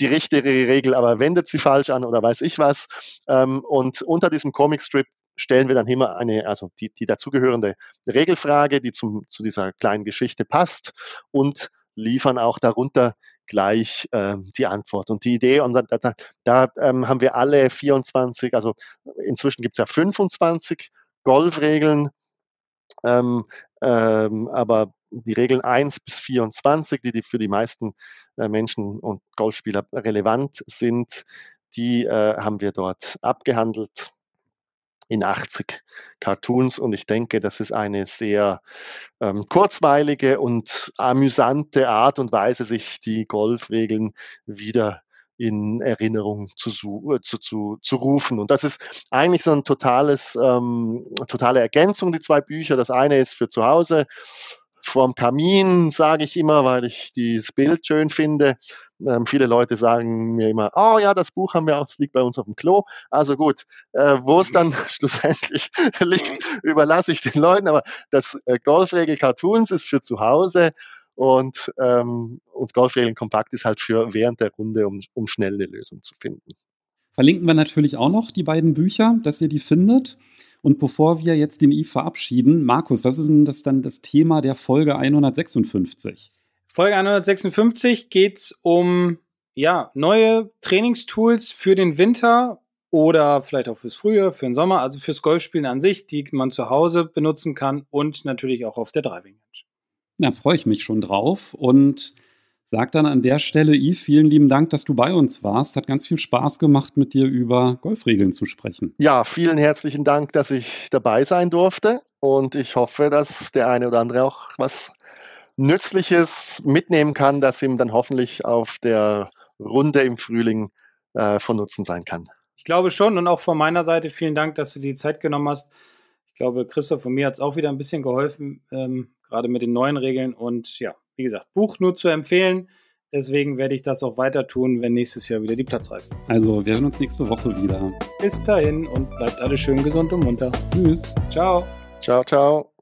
die richtige Regel, aber wendet sie falsch an oder weiß ich was. Ähm, und unter diesem Comicstrip stellen wir dann immer eine, also die, die dazugehörende Regelfrage, die zum, zu dieser kleinen Geschichte passt und liefern auch darunter gleich äh, die Antwort. Und die Idee, und da, da, da ähm, haben wir alle 24, also inzwischen gibt es ja 25 Golfregeln, ähm, ähm, aber die Regeln 1 bis 24, die, die für die meisten äh, Menschen und Golfspieler relevant sind, die äh, haben wir dort abgehandelt in 80 Cartoons. Und ich denke, das ist eine sehr ähm, kurzweilige und amüsante Art und Weise, sich die Golfregeln wieder in Erinnerung zu, äh, zu, zu, zu rufen. Und das ist eigentlich so ein totales, ähm, totale Ergänzung, die zwei Bücher. Das eine ist für zu Hause vorm Kamin, sage ich immer, weil ich dieses Bild schön finde. Ähm, viele Leute sagen mir immer, oh ja, das Buch haben wir auch, es liegt bei uns auf dem Klo. Also gut, äh, wo es dann schlussendlich liegt, überlasse ich den Leuten. Aber das äh, Golfregel Cartoons ist für zu Hause und, ähm, und Golfregeln Kompakt ist halt für während der Runde, um, um schnell eine Lösung zu finden. Verlinken wir natürlich auch noch die beiden Bücher, dass ihr die findet. Und bevor wir jetzt den Yves verabschieden, Markus, was ist denn das dann das Thema der Folge 156? Folge 156 geht es um ja, neue Trainingstools für den Winter oder vielleicht auch fürs Frühjahr, für den Sommer, also fürs Golfspielen an sich, die man zu Hause benutzen kann und natürlich auch auf der Driving Range. Da freue ich mich schon drauf und Sag dann an der Stelle, Yves, vielen lieben Dank, dass du bei uns warst. Hat ganz viel Spaß gemacht, mit dir über Golfregeln zu sprechen. Ja, vielen herzlichen Dank, dass ich dabei sein durfte. Und ich hoffe, dass der eine oder andere auch was Nützliches mitnehmen kann, das ihm dann hoffentlich auf der Runde im Frühling äh, von Nutzen sein kann. Ich glaube schon und auch von meiner Seite vielen Dank, dass du die Zeit genommen hast. Ich glaube, Christoph und mir hat es auch wieder ein bisschen geholfen, ähm, gerade mit den neuen Regeln. Und ja, wie gesagt, Buch nur zu empfehlen. Deswegen werde ich das auch weiter tun, wenn nächstes Jahr wieder die Platzreifen. Also, wir sehen uns nächste Woche wieder. Bis dahin und bleibt alle schön gesund und munter. Tschüss. Ciao. Ciao, ciao.